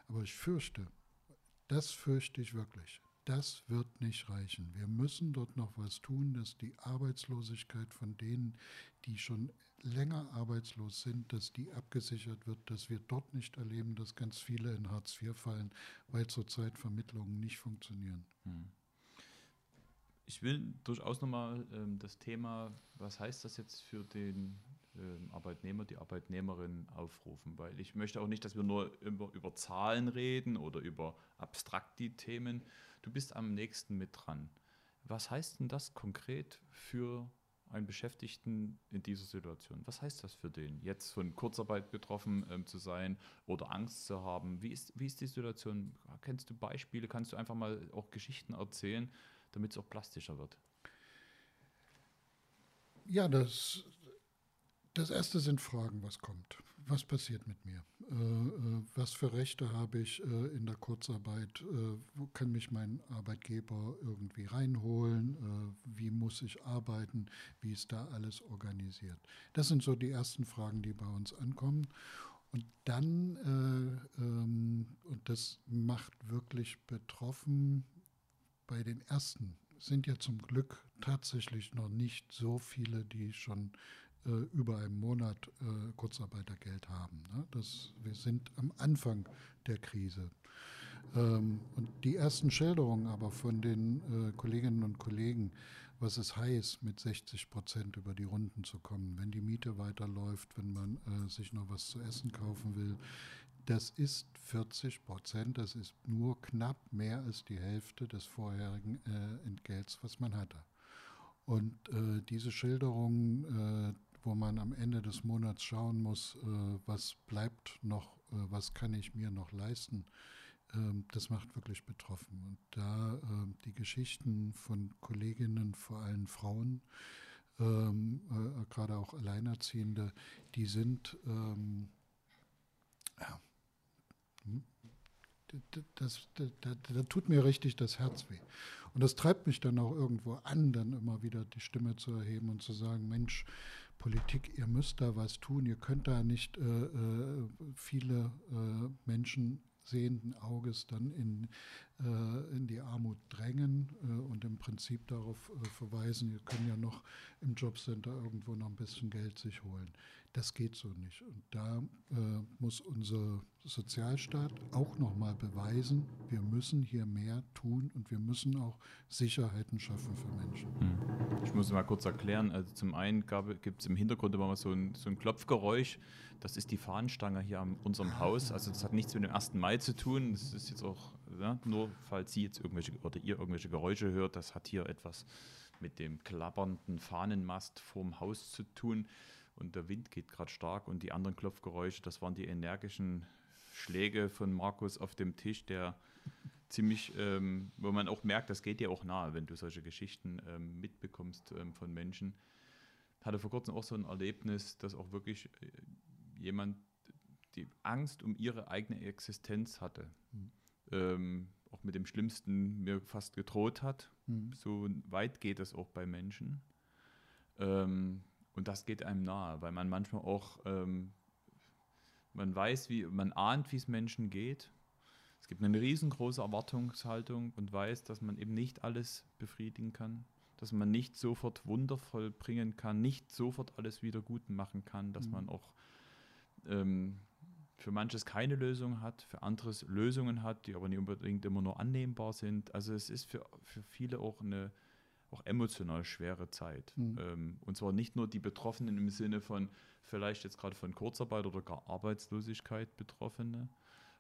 Aber ich fürchte, das fürchte ich wirklich, das wird nicht reichen. Wir müssen dort noch was tun, dass die Arbeitslosigkeit von denen, die schon länger arbeitslos sind, dass die abgesichert wird, dass wir dort nicht erleben, dass ganz viele in Hartz IV fallen, weil zurzeit Vermittlungen nicht funktionieren. Hm. Ich will durchaus nochmal ähm, das Thema, was heißt das jetzt für den Arbeitnehmer, die Arbeitnehmerin aufrufen, weil ich möchte auch nicht, dass wir nur über, über Zahlen reden oder über abstrakte Themen, du bist am nächsten mit dran. Was heißt denn das konkret für einen Beschäftigten in dieser Situation? Was heißt das für den, jetzt von Kurzarbeit betroffen ähm, zu sein oder Angst zu haben? Wie ist, wie ist die Situation? Kennst du Beispiele? Kannst du einfach mal auch Geschichten erzählen, damit es auch plastischer wird? Ja, das, das erste sind Fragen, was kommt. Was passiert mit mir? Äh, äh, was für Rechte habe ich äh, in der Kurzarbeit? Äh, wo kann mich mein Arbeitgeber irgendwie reinholen? Äh, wie muss ich arbeiten? Wie ist da alles organisiert? Das sind so die ersten Fragen, die bei uns ankommen. Und dann, äh, ähm, und das macht wirklich betroffen, bei den ersten sind ja zum Glück tatsächlich noch nicht so viele, die schon über einen Monat äh, Kurzarbeitergeld haben. Ne? Das, wir sind am Anfang der Krise. Ähm, und die ersten Schilderungen aber von den äh, Kolleginnen und Kollegen, was es heißt, mit 60 Prozent über die Runden zu kommen, wenn die Miete weiterläuft, wenn man äh, sich noch was zu essen kaufen will, das ist 40 Prozent, das ist nur knapp mehr als die Hälfte des vorherigen äh, Entgelts, was man hatte. Und äh, diese Schilderungen, äh, wo man am Ende des Monats schauen muss, äh, was bleibt noch, äh, was kann ich mir noch leisten, ähm, das macht wirklich betroffen. Und da ähm, die Geschichten von Kolleginnen, vor allem Frauen, ähm, äh, gerade auch Alleinerziehende, die sind, ja, hm, das, das, das, das, tut mir richtig das Herz weh. Und das treibt mich dann auch irgendwo an, dann immer wieder die Stimme zu erheben und zu sagen, Mensch, Politik, ihr müsst da was tun, ihr könnt da nicht äh, äh, viele äh, Menschen sehenden Auges dann in, in die Armut drängen äh, und im Prinzip darauf äh, verweisen, ihr könnt ja noch im Jobcenter irgendwo noch ein bisschen Geld sich holen. Das geht so nicht. Und da äh, muss unser Sozialstaat auch nochmal beweisen, wir müssen hier mehr tun und wir müssen auch Sicherheiten schaffen für Menschen. Hm. Ich muss mal kurz erklären. Also zum einen gibt es im Hintergrund immer mal so ein, so ein Klopfgeräusch. Das ist die Fahnenstange hier an unserem Haus. Also das hat nichts mit dem 1. Mai zu tun. Das ist jetzt auch, ja, nur falls Sie jetzt irgendwelche oder ihr irgendwelche Geräusche hört, das hat hier etwas mit dem klappernden Fahnenmast vorm Haus zu tun und der Wind geht gerade stark und die anderen Klopfgeräusche, das waren die energischen Schläge von Markus auf dem Tisch, der ziemlich, ähm, wo man auch merkt, das geht dir auch nahe, wenn du solche Geschichten ähm, mitbekommst ähm, von Menschen. Hatte vor kurzem auch so ein Erlebnis, dass auch wirklich äh, jemand die Angst um ihre eigene Existenz hatte. Mhm. Auch mit dem Schlimmsten mir fast gedroht hat. Mhm. So weit geht es auch bei Menschen. Ähm, und das geht einem nahe, weil man manchmal auch, ähm, man weiß, wie, man ahnt, wie es Menschen geht. Es gibt eine riesengroße Erwartungshaltung und weiß, dass man eben nicht alles befriedigen kann, dass man nicht sofort wundervoll bringen kann, nicht sofort alles wieder gut machen kann, dass mhm. man auch ähm, für manches keine Lösung hat, für anderes Lösungen hat, die aber nicht unbedingt immer nur annehmbar sind. Also es ist für, für viele auch eine auch emotional schwere Zeit. Mhm. Ähm, und zwar nicht nur die Betroffenen im Sinne von vielleicht jetzt gerade von Kurzarbeit oder gar Arbeitslosigkeit Betroffene.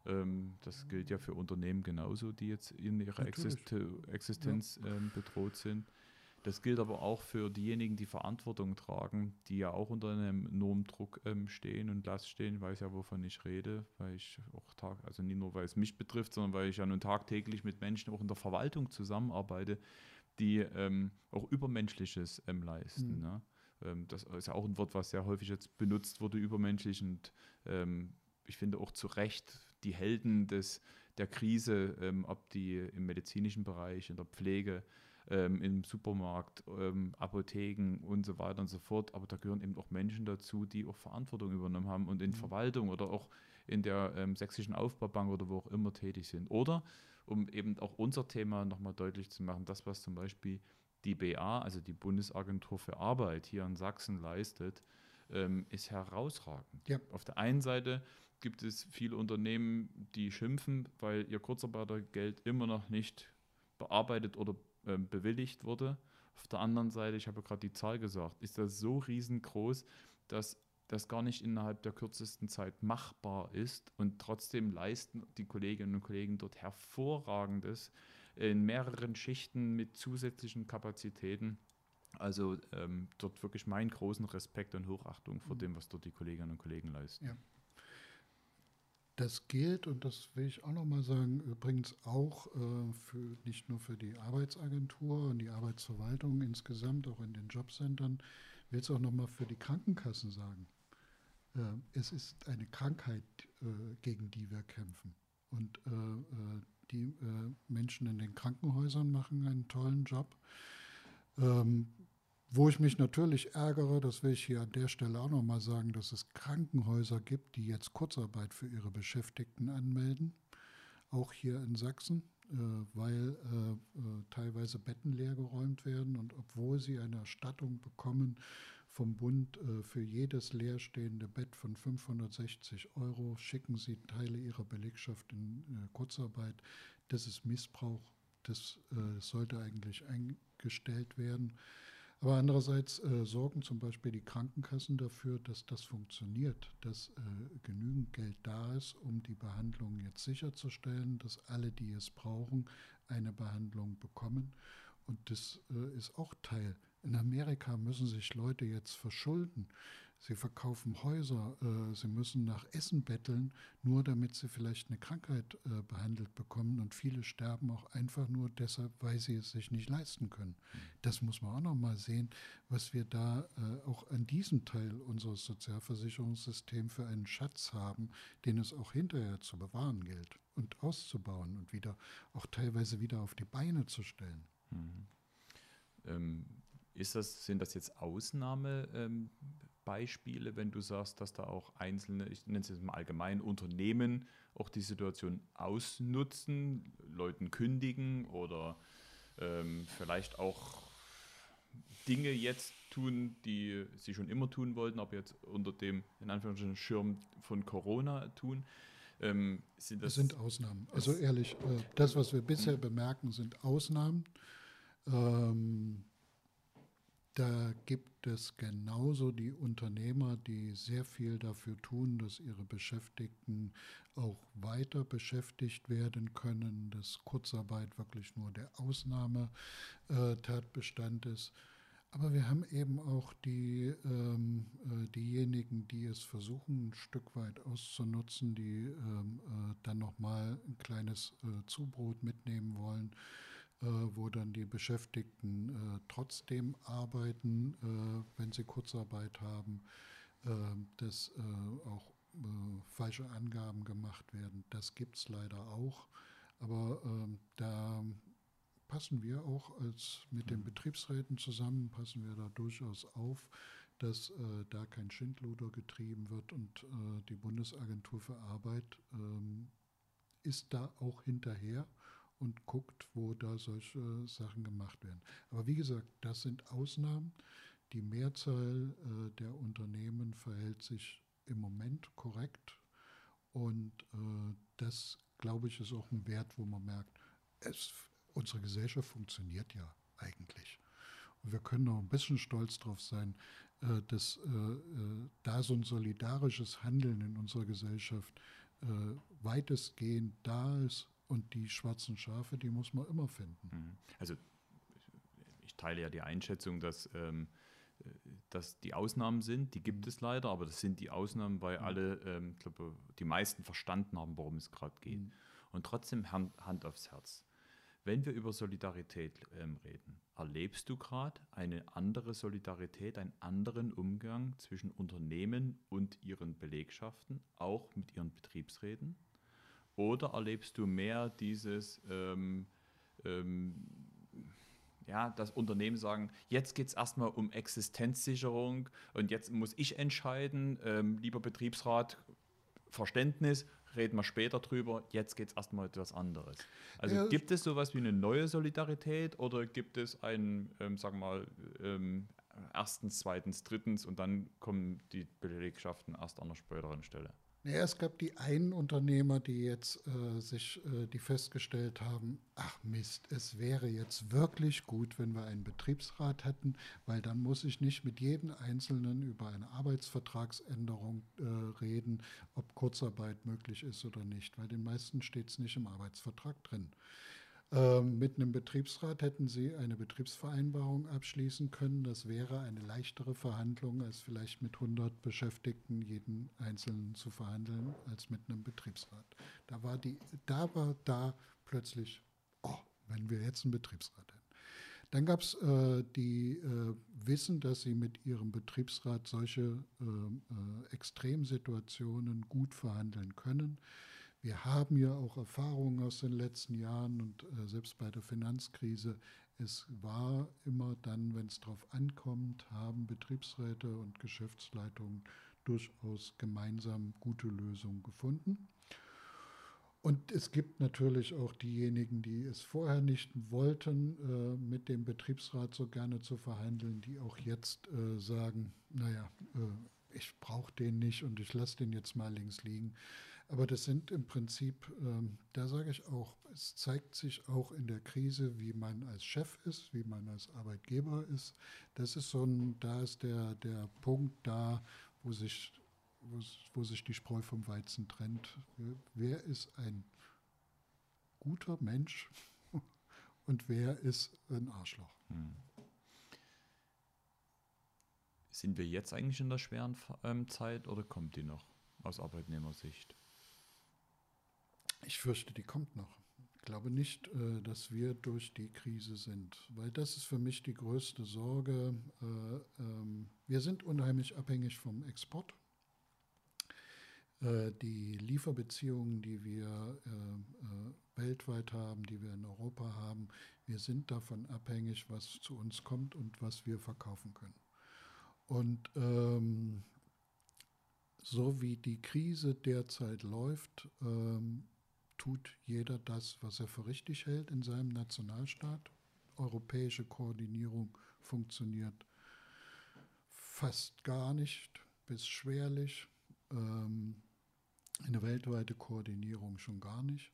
Ähm, das gilt ja für Unternehmen genauso, die jetzt in ihrer Exist Existenz ja. ähm, bedroht sind. Das gilt aber auch für diejenigen, die Verantwortung tragen, die ja auch unter einem enormen Druck ähm, stehen und Last stehen. Ich weiß ja, wovon ich rede, weil ich auch Tag, also nicht nur, weil es mich betrifft, sondern weil ich ja nun tagtäglich mit Menschen auch in der Verwaltung zusammenarbeite, die ähm, auch Übermenschliches ähm, leisten. Mhm. Ne? Ähm, das ist ja auch ein Wort, was sehr häufig jetzt benutzt wurde, übermenschlich. Und ähm, ich finde auch zu Recht die Helden des, der Krise, ähm, ob die im medizinischen Bereich, in der Pflege, ähm, im Supermarkt, ähm, Apotheken und so weiter und so fort. Aber da gehören eben auch Menschen dazu, die auch Verantwortung übernommen haben und in mhm. Verwaltung oder auch in der ähm, sächsischen Aufbaubank oder wo auch immer tätig sind. Oder, um eben auch unser Thema nochmal deutlich zu machen, das, was zum Beispiel die BA, also die Bundesagentur für Arbeit hier in Sachsen leistet, ähm, ist herausragend. Ja. Auf der einen Seite gibt es viele Unternehmen, die schimpfen, weil ihr Kurzarbeitergeld immer noch nicht bearbeitet oder äh, bewilligt wurde. Auf der anderen Seite, ich habe gerade die Zahl gesagt, ist das so riesengroß, dass das gar nicht innerhalb der kürzesten Zeit machbar ist und trotzdem leisten die Kolleginnen und Kollegen dort hervorragendes in mehreren Schichten mit zusätzlichen Kapazitäten. Also ähm, dort wirklich meinen großen Respekt und Hochachtung vor mhm. dem, was dort die Kolleginnen und Kollegen leisten. Ja. Das gilt, und das will ich auch nochmal sagen, übrigens auch äh, für, nicht nur für die Arbeitsagentur und die Arbeitsverwaltung insgesamt, auch in den Jobcentern, will es auch nochmal für die Krankenkassen sagen. Äh, es ist eine Krankheit, äh, gegen die wir kämpfen. Und äh, äh, die äh, Menschen in den Krankenhäusern machen einen tollen Job. Ähm, wo ich mich natürlich ärgere, das will ich hier an der Stelle auch nochmal sagen, dass es Krankenhäuser gibt, die jetzt Kurzarbeit für ihre Beschäftigten anmelden, auch hier in Sachsen, äh, weil äh, äh, teilweise Betten leergeräumt werden und obwohl sie eine Erstattung bekommen vom Bund für jedes leerstehende Bett von 560 Euro, schicken sie Teile ihrer Belegschaft in Kurzarbeit. Das ist Missbrauch, das sollte eigentlich eingestellt werden. Aber andererseits äh, sorgen zum Beispiel die Krankenkassen dafür, dass das funktioniert, dass äh, genügend Geld da ist, um die Behandlung jetzt sicherzustellen, dass alle, die es brauchen, eine Behandlung bekommen. Und das äh, ist auch Teil. In Amerika müssen sich Leute jetzt verschulden. Sie verkaufen Häuser, äh, sie müssen nach Essen betteln, nur damit sie vielleicht eine Krankheit äh, behandelt bekommen. Und viele sterben auch einfach nur deshalb, weil sie es sich nicht leisten können. Das muss man auch noch mal sehen, was wir da äh, auch an diesem Teil unseres Sozialversicherungssystems für einen Schatz haben, den es auch hinterher zu bewahren gilt und auszubauen und wieder auch teilweise wieder auf die Beine zu stellen. Mhm. Ähm, ist das, sind das jetzt Ausnahme? Ähm, Beispiele, wenn du sagst, dass da auch einzelne, ich nenne es jetzt mal allgemein, Unternehmen auch die Situation ausnutzen, Leuten kündigen oder ähm, vielleicht auch Dinge jetzt tun, die sie schon immer tun wollten, aber jetzt unter dem, in Anführungsstrichen, Schirm von Corona tun. Ähm, sind das, das sind Ausnahmen. Also ehrlich, äh, das, was wir bisher bemerken, sind Ausnahmen. Ähm, da gibt es genauso die Unternehmer, die sehr viel dafür tun, dass ihre Beschäftigten auch weiter beschäftigt werden können, dass Kurzarbeit wirklich nur der Ausnahmetatbestand ist. Aber wir haben eben auch die, ähm, äh, diejenigen, die es versuchen, ein Stück weit auszunutzen, die ähm, äh, dann nochmal ein kleines äh, Zubrot mitnehmen wollen äh, wo dann die Beschäftigten äh, trotzdem arbeiten, äh, wenn sie Kurzarbeit haben, dass auch falsche Angaben gemacht werden. Das gibt es leider auch. Aber ähm, da passen wir auch als mit den mhm. Betriebsräten zusammen, passen wir da durchaus auf, dass äh, da kein Schindluder getrieben wird und äh, die Bundesagentur für Arbeit ähm, ist da auch hinterher und guckt, wo da solche Sachen gemacht werden. Aber wie gesagt, das sind Ausnahmen. Die Mehrzahl äh, der Unternehmen verhält sich im Moment korrekt und äh, das, glaube ich, ist auch ein Wert, wo man merkt, es, unsere Gesellschaft funktioniert ja eigentlich. Und wir können auch ein bisschen stolz darauf sein, äh, dass da so ein solidarisches Handeln in unserer Gesellschaft weitestgehend da ist und die schwarzen Schafe, die muss man immer finden. Mhm. Also ich teile ja die Einschätzung, dass, ähm, äh, dass die Ausnahmen sind, die gibt mhm. es leider, aber das sind die Ausnahmen, weil mhm. alle, ähm, glaube die meisten verstanden haben, worum es gerade geht. Mhm. Und trotzdem Hand, Hand aufs Herz. Wenn wir über Solidarität ähm, reden, erlebst du gerade eine andere Solidarität, einen anderen Umgang zwischen Unternehmen und ihren Belegschaften, auch mit ihren Betriebsräten? Oder erlebst du mehr dieses, ähm, ähm, ja, das Unternehmen sagen, jetzt geht es erstmal um Existenzsicherung und jetzt muss ich entscheiden, ähm, lieber Betriebsrat, Verständnis, reden wir später drüber. Jetzt geht es erstmal etwas anderes. Also ja, gibt es sowas wie eine neue Solidarität oder gibt es einen, ähm, sagen wir mal, ähm, erstens, zweitens, drittens und dann kommen die Belegschaften erst an einer späteren Stelle? Naja, es gab die einen Unternehmer, die jetzt äh, sich, äh, die festgestellt haben, ach Mist, es wäre jetzt wirklich gut, wenn wir einen Betriebsrat hätten, weil dann muss ich nicht mit jedem Einzelnen über eine Arbeitsvertragsänderung äh, reden, ob Kurzarbeit möglich ist oder nicht, weil den meisten steht es nicht im Arbeitsvertrag drin. Ähm, mit einem Betriebsrat hätten Sie eine Betriebsvereinbarung abschließen können. Das wäre eine leichtere Verhandlung, als vielleicht mit 100 Beschäftigten jeden Einzelnen zu verhandeln, als mit einem Betriebsrat. Da war, die, da, war da plötzlich, oh, wenn wir jetzt einen Betriebsrat hätten. Dann gab es äh, die äh, Wissen, dass sie mit ihrem Betriebsrat solche äh, äh Extremsituationen gut verhandeln können. Wir haben ja auch Erfahrungen aus den letzten Jahren und äh, selbst bei der Finanzkrise, es war immer dann, wenn es darauf ankommt, haben Betriebsräte und Geschäftsleitungen durchaus gemeinsam gute Lösungen gefunden. Und es gibt natürlich auch diejenigen, die es vorher nicht wollten, äh, mit dem Betriebsrat so gerne zu verhandeln, die auch jetzt äh, sagen, naja, äh, ich brauche den nicht und ich lasse den jetzt mal links liegen. Aber das sind im Prinzip, ähm, da sage ich auch, es zeigt sich auch in der Krise, wie man als Chef ist, wie man als Arbeitgeber ist. Das ist so ein, da ist der, der Punkt da, wo sich, wo, sich die Spreu vom Weizen trennt. Wer ist ein guter Mensch (laughs) und wer ist ein Arschloch? Hm. Sind wir jetzt eigentlich in der schweren ähm, Zeit oder kommt die noch aus Arbeitnehmersicht? Ich fürchte, die kommt noch. Ich glaube nicht, äh, dass wir durch die Krise sind, weil das ist für mich die größte Sorge. Äh, ähm, wir sind unheimlich abhängig vom Export. Äh, die Lieferbeziehungen, die wir weltweit haben, die wir in Europa haben, wir sind davon abhängig, was zu uns kommt und was wir verkaufen können. Und ähm, so wie die Krise derzeit läuft, ähm, tut jeder das, was er für richtig hält in seinem Nationalstaat. Europäische Koordinierung funktioniert fast gar nicht bis schwerlich. Ähm, eine weltweite Koordinierung schon gar nicht.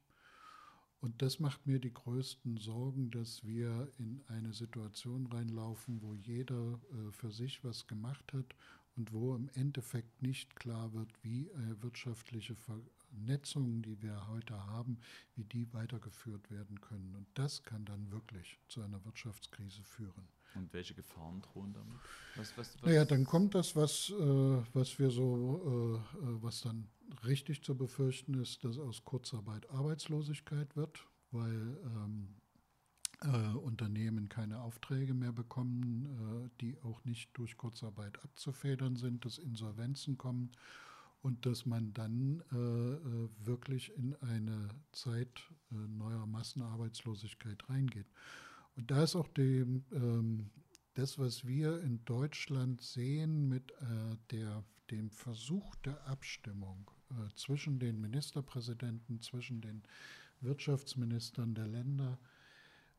Und das macht mir die größten Sorgen, dass wir in eine Situation reinlaufen, wo jeder äh, für sich was gemacht hat und wo im Endeffekt nicht klar wird, wie äh, wirtschaftliche Ver Vernetzungen, die wir heute haben, wie die weitergeführt werden können. Und das kann dann wirklich zu einer Wirtschaftskrise führen. Und welche Gefahren drohen damit? Was, was, was naja, dann kommt das, was, äh, was wir so, äh, äh, was dann richtig zu befürchten ist, dass aus Kurzarbeit Arbeitslosigkeit wird, weil ähm, äh, Unternehmen keine Aufträge mehr bekommen, äh, die auch nicht durch Kurzarbeit abzufedern sind, dass Insolvenzen kommen und dass man dann äh, äh, wirklich in eine Zeit äh, neuer Massenarbeitslosigkeit reingeht. Und da ist auch dem, ähm, das, was wir in Deutschland sehen mit äh, der, dem Versuch der Abstimmung äh, zwischen den Ministerpräsidenten, zwischen den Wirtschaftsministern der Länder,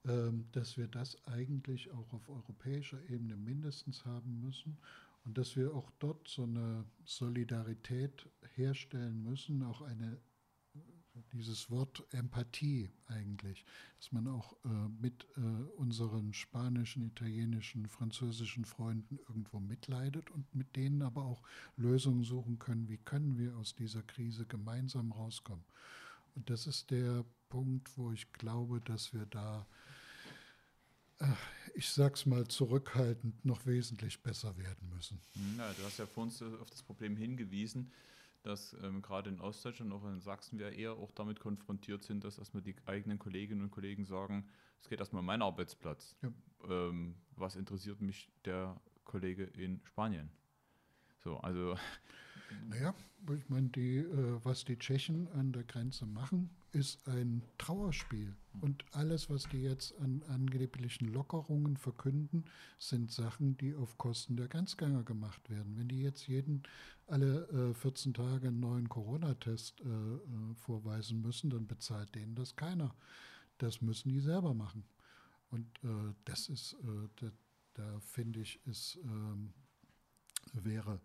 ähm, dass wir das eigentlich auch auf europäischer Ebene mindestens haben müssen und dass wir auch dort so eine Solidarität herstellen müssen, auch eine, dieses Wort Empathie eigentlich, dass man auch äh, mit äh, unseren spanischen, italienischen, französischen Freunden irgendwo mitleidet und mit denen aber auch Lösungen suchen können, wie können wir aus dieser Krise gemeinsam rauskommen. Und das ist der Punkt, wo ich glaube, dass wir da ich sag's mal zurückhaltend, noch wesentlich besser werden müssen. Hm, ja, du hast ja vor uns auf das Problem hingewiesen, dass ähm, gerade in Ostdeutschland und auch in Sachsen wir eher auch damit konfrontiert sind, dass erstmal die eigenen Kolleginnen und Kollegen sagen, es geht erstmal um meinen Arbeitsplatz. Ja. Ähm, was interessiert mich der Kollege in Spanien? So, also. Naja, ich meine, die, äh, was die Tschechen an der Grenze machen, ist ein Trauerspiel. Und alles, was die jetzt an angeblichen Lockerungen verkünden, sind Sachen, die auf Kosten der Grenzgänger gemacht werden. Wenn die jetzt jeden alle äh, 14 Tage einen neuen Corona-Test äh, äh, vorweisen müssen, dann bezahlt denen das keiner. Das müssen die selber machen. Und äh, das ist, äh, da, da finde ich, ist, ähm, wäre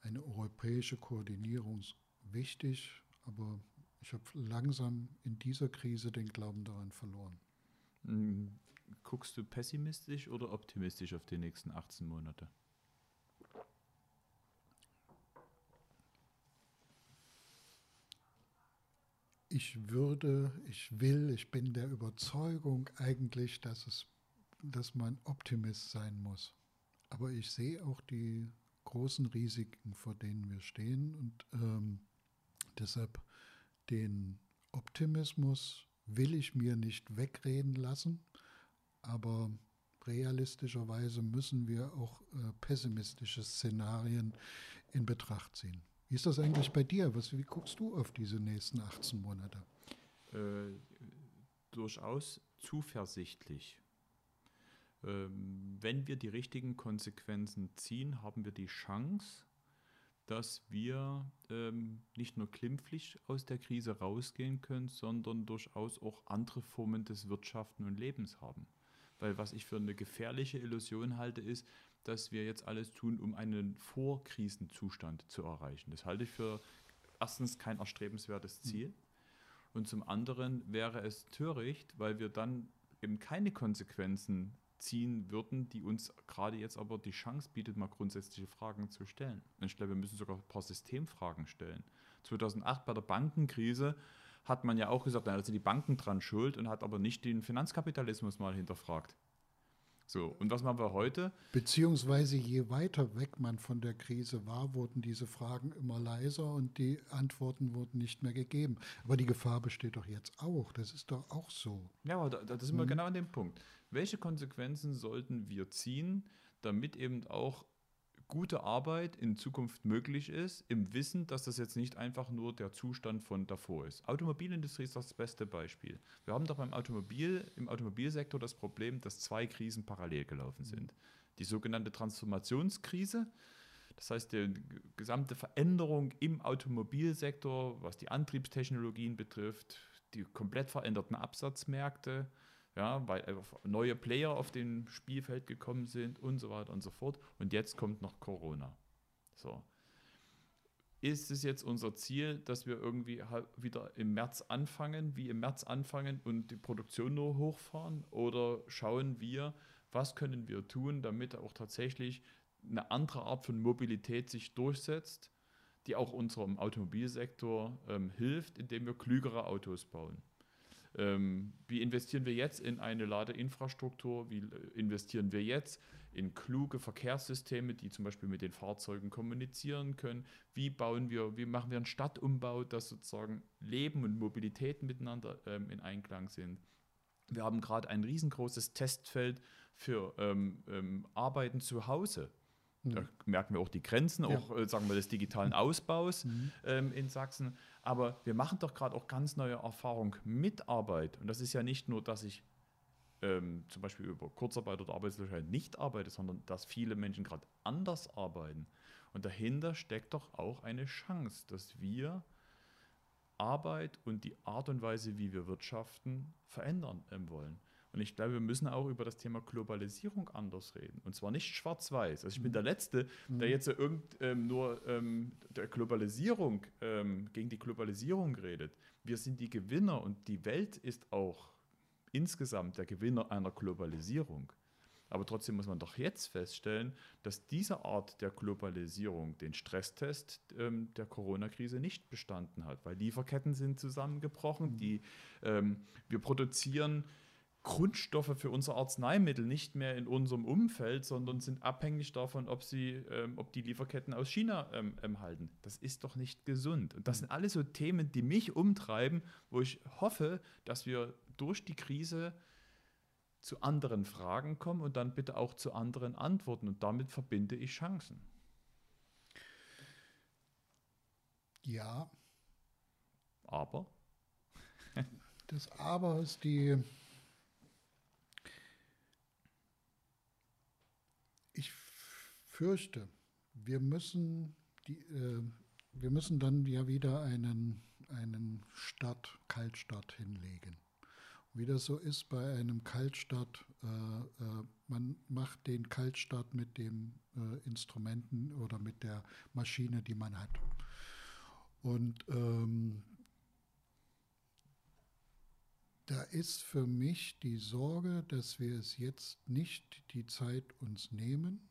eine europäische Koordinierung wichtig, aber ich habe langsam in dieser Krise den Glauben daran verloren. Hm, guckst du pessimistisch oder optimistisch auf die nächsten 18 Monate? Ich würde, ich will, ich bin der Überzeugung eigentlich, dass, es, dass man Optimist sein muss. Aber ich sehe auch die großen Risiken, vor denen wir stehen. Und ähm, deshalb den Optimismus will ich mir nicht wegreden lassen, aber realistischerweise müssen wir auch äh, pessimistische Szenarien in Betracht ziehen. Wie ist das eigentlich bei dir? Was, wie guckst du auf diese nächsten 18 Monate? Äh, durchaus zuversichtlich. Ähm, wenn wir die richtigen Konsequenzen ziehen, haben wir die Chance, dass wir ähm, nicht nur klimpflich aus der Krise rausgehen können, sondern durchaus auch andere Formen des Wirtschaften und Lebens haben. Weil was ich für eine gefährliche Illusion halte, ist, dass wir jetzt alles tun, um einen Vorkrisenzustand zu erreichen. Das halte ich für erstens kein erstrebenswertes hm. Ziel. Und zum anderen wäre es töricht, weil wir dann eben keine Konsequenzen ziehen würden, die uns gerade jetzt aber die Chance bietet, mal grundsätzliche Fragen zu stellen. Und ich glaube, wir müssen sogar ein paar Systemfragen stellen. 2008 bei der Bankenkrise hat man ja auch gesagt, da sind die Banken dran schuld und hat aber nicht den Finanzkapitalismus mal hinterfragt. So, und was machen wir heute? Beziehungsweise je weiter weg man von der Krise war, wurden diese Fragen immer leiser und die Antworten wurden nicht mehr gegeben. Aber die Gefahr besteht doch jetzt auch. Das ist doch auch so. Ja, aber da, da sind wir mhm. genau an dem Punkt. Welche Konsequenzen sollten wir ziehen, damit eben auch gute Arbeit in Zukunft möglich ist, im Wissen, dass das jetzt nicht einfach nur der Zustand von davor ist. Automobilindustrie ist das beste Beispiel. Wir haben doch beim Automobil, im Automobilsektor das Problem, dass zwei Krisen parallel gelaufen mhm. sind. Die sogenannte Transformationskrise, das heißt, die gesamte Veränderung im Automobilsektor, was die Antriebstechnologien betrifft, die komplett veränderten Absatzmärkte, ja, weil neue Player auf dem Spielfeld gekommen sind und so weiter und so fort. Und jetzt kommt noch Corona. So. Ist es jetzt unser Ziel, dass wir irgendwie wieder im März anfangen, wie im März anfangen und die Produktion nur hochfahren? Oder schauen wir, was können wir tun, damit auch tatsächlich eine andere Art von Mobilität sich durchsetzt, die auch unserem Automobilsektor ähm, hilft, indem wir klügere Autos bauen? Ähm, wie investieren wir jetzt in eine Ladeinfrastruktur? Wie äh, investieren wir jetzt in kluge Verkehrssysteme, die zum Beispiel mit den Fahrzeugen kommunizieren können? Wie bauen wir, wie machen wir einen Stadtumbau, dass sozusagen Leben und Mobilität miteinander ähm, in Einklang sind? Wir haben gerade ein riesengroßes Testfeld für ähm, ähm, Arbeiten zu Hause. Da mhm. merken wir auch die Grenzen, auch ja. Äh, sagen wir des digitalen Ausbaus mhm. ähm, in Sachsen. Aber wir machen doch gerade auch ganz neue Erfahrungen mit Arbeit. Und das ist ja nicht nur, dass ich ähm, zum Beispiel über Kurzarbeit oder Arbeitslosigkeit nicht arbeite, sondern dass viele Menschen gerade anders arbeiten. Und dahinter steckt doch auch eine Chance, dass wir Arbeit und die Art und Weise, wie wir wirtschaften, verändern ähm, wollen. Und ich glaube, wir müssen auch über das Thema Globalisierung anders reden. Und zwar nicht schwarz-weiß. Also ich bin mhm. der Letzte, der mhm. jetzt irgend, ähm, nur ähm, der Globalisierung, ähm, gegen die Globalisierung redet. Wir sind die Gewinner und die Welt ist auch insgesamt der Gewinner einer Globalisierung. Aber trotzdem muss man doch jetzt feststellen, dass diese Art der Globalisierung den Stresstest ähm, der Corona-Krise nicht bestanden hat, weil Lieferketten sind zusammengebrochen. Mhm. Die, ähm, wir produzieren Grundstoffe für unsere Arzneimittel nicht mehr in unserem Umfeld, sondern sind abhängig davon, ob, sie, ähm, ob die Lieferketten aus China ähm, ähm, halten. Das ist doch nicht gesund. Und das sind alles so Themen, die mich umtreiben, wo ich hoffe, dass wir durch die Krise zu anderen Fragen kommen und dann bitte auch zu anderen Antworten. Und damit verbinde ich Chancen. Ja. Aber? Das Aber ist die fürchte, wir müssen, die, äh, wir müssen dann ja wieder einen, einen Start, Kaltstart hinlegen. wie das so ist bei einem Kaltstart, äh, äh, man macht den Kaltstart mit den äh, Instrumenten oder mit der Maschine, die man hat. Und ähm, da ist für mich die Sorge, dass wir es jetzt nicht die Zeit uns nehmen,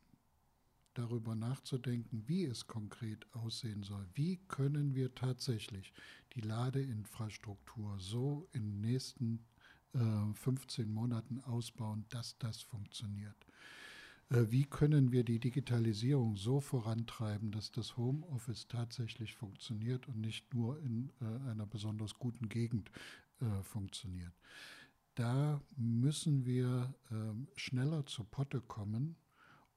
darüber nachzudenken, wie es konkret aussehen soll. Wie können wir tatsächlich die Ladeinfrastruktur so in den nächsten äh, 15 Monaten ausbauen, dass das funktioniert? Äh, wie können wir die Digitalisierung so vorantreiben, dass das Homeoffice tatsächlich funktioniert und nicht nur in äh, einer besonders guten Gegend äh, funktioniert. Da müssen wir äh, schneller zur Potte kommen,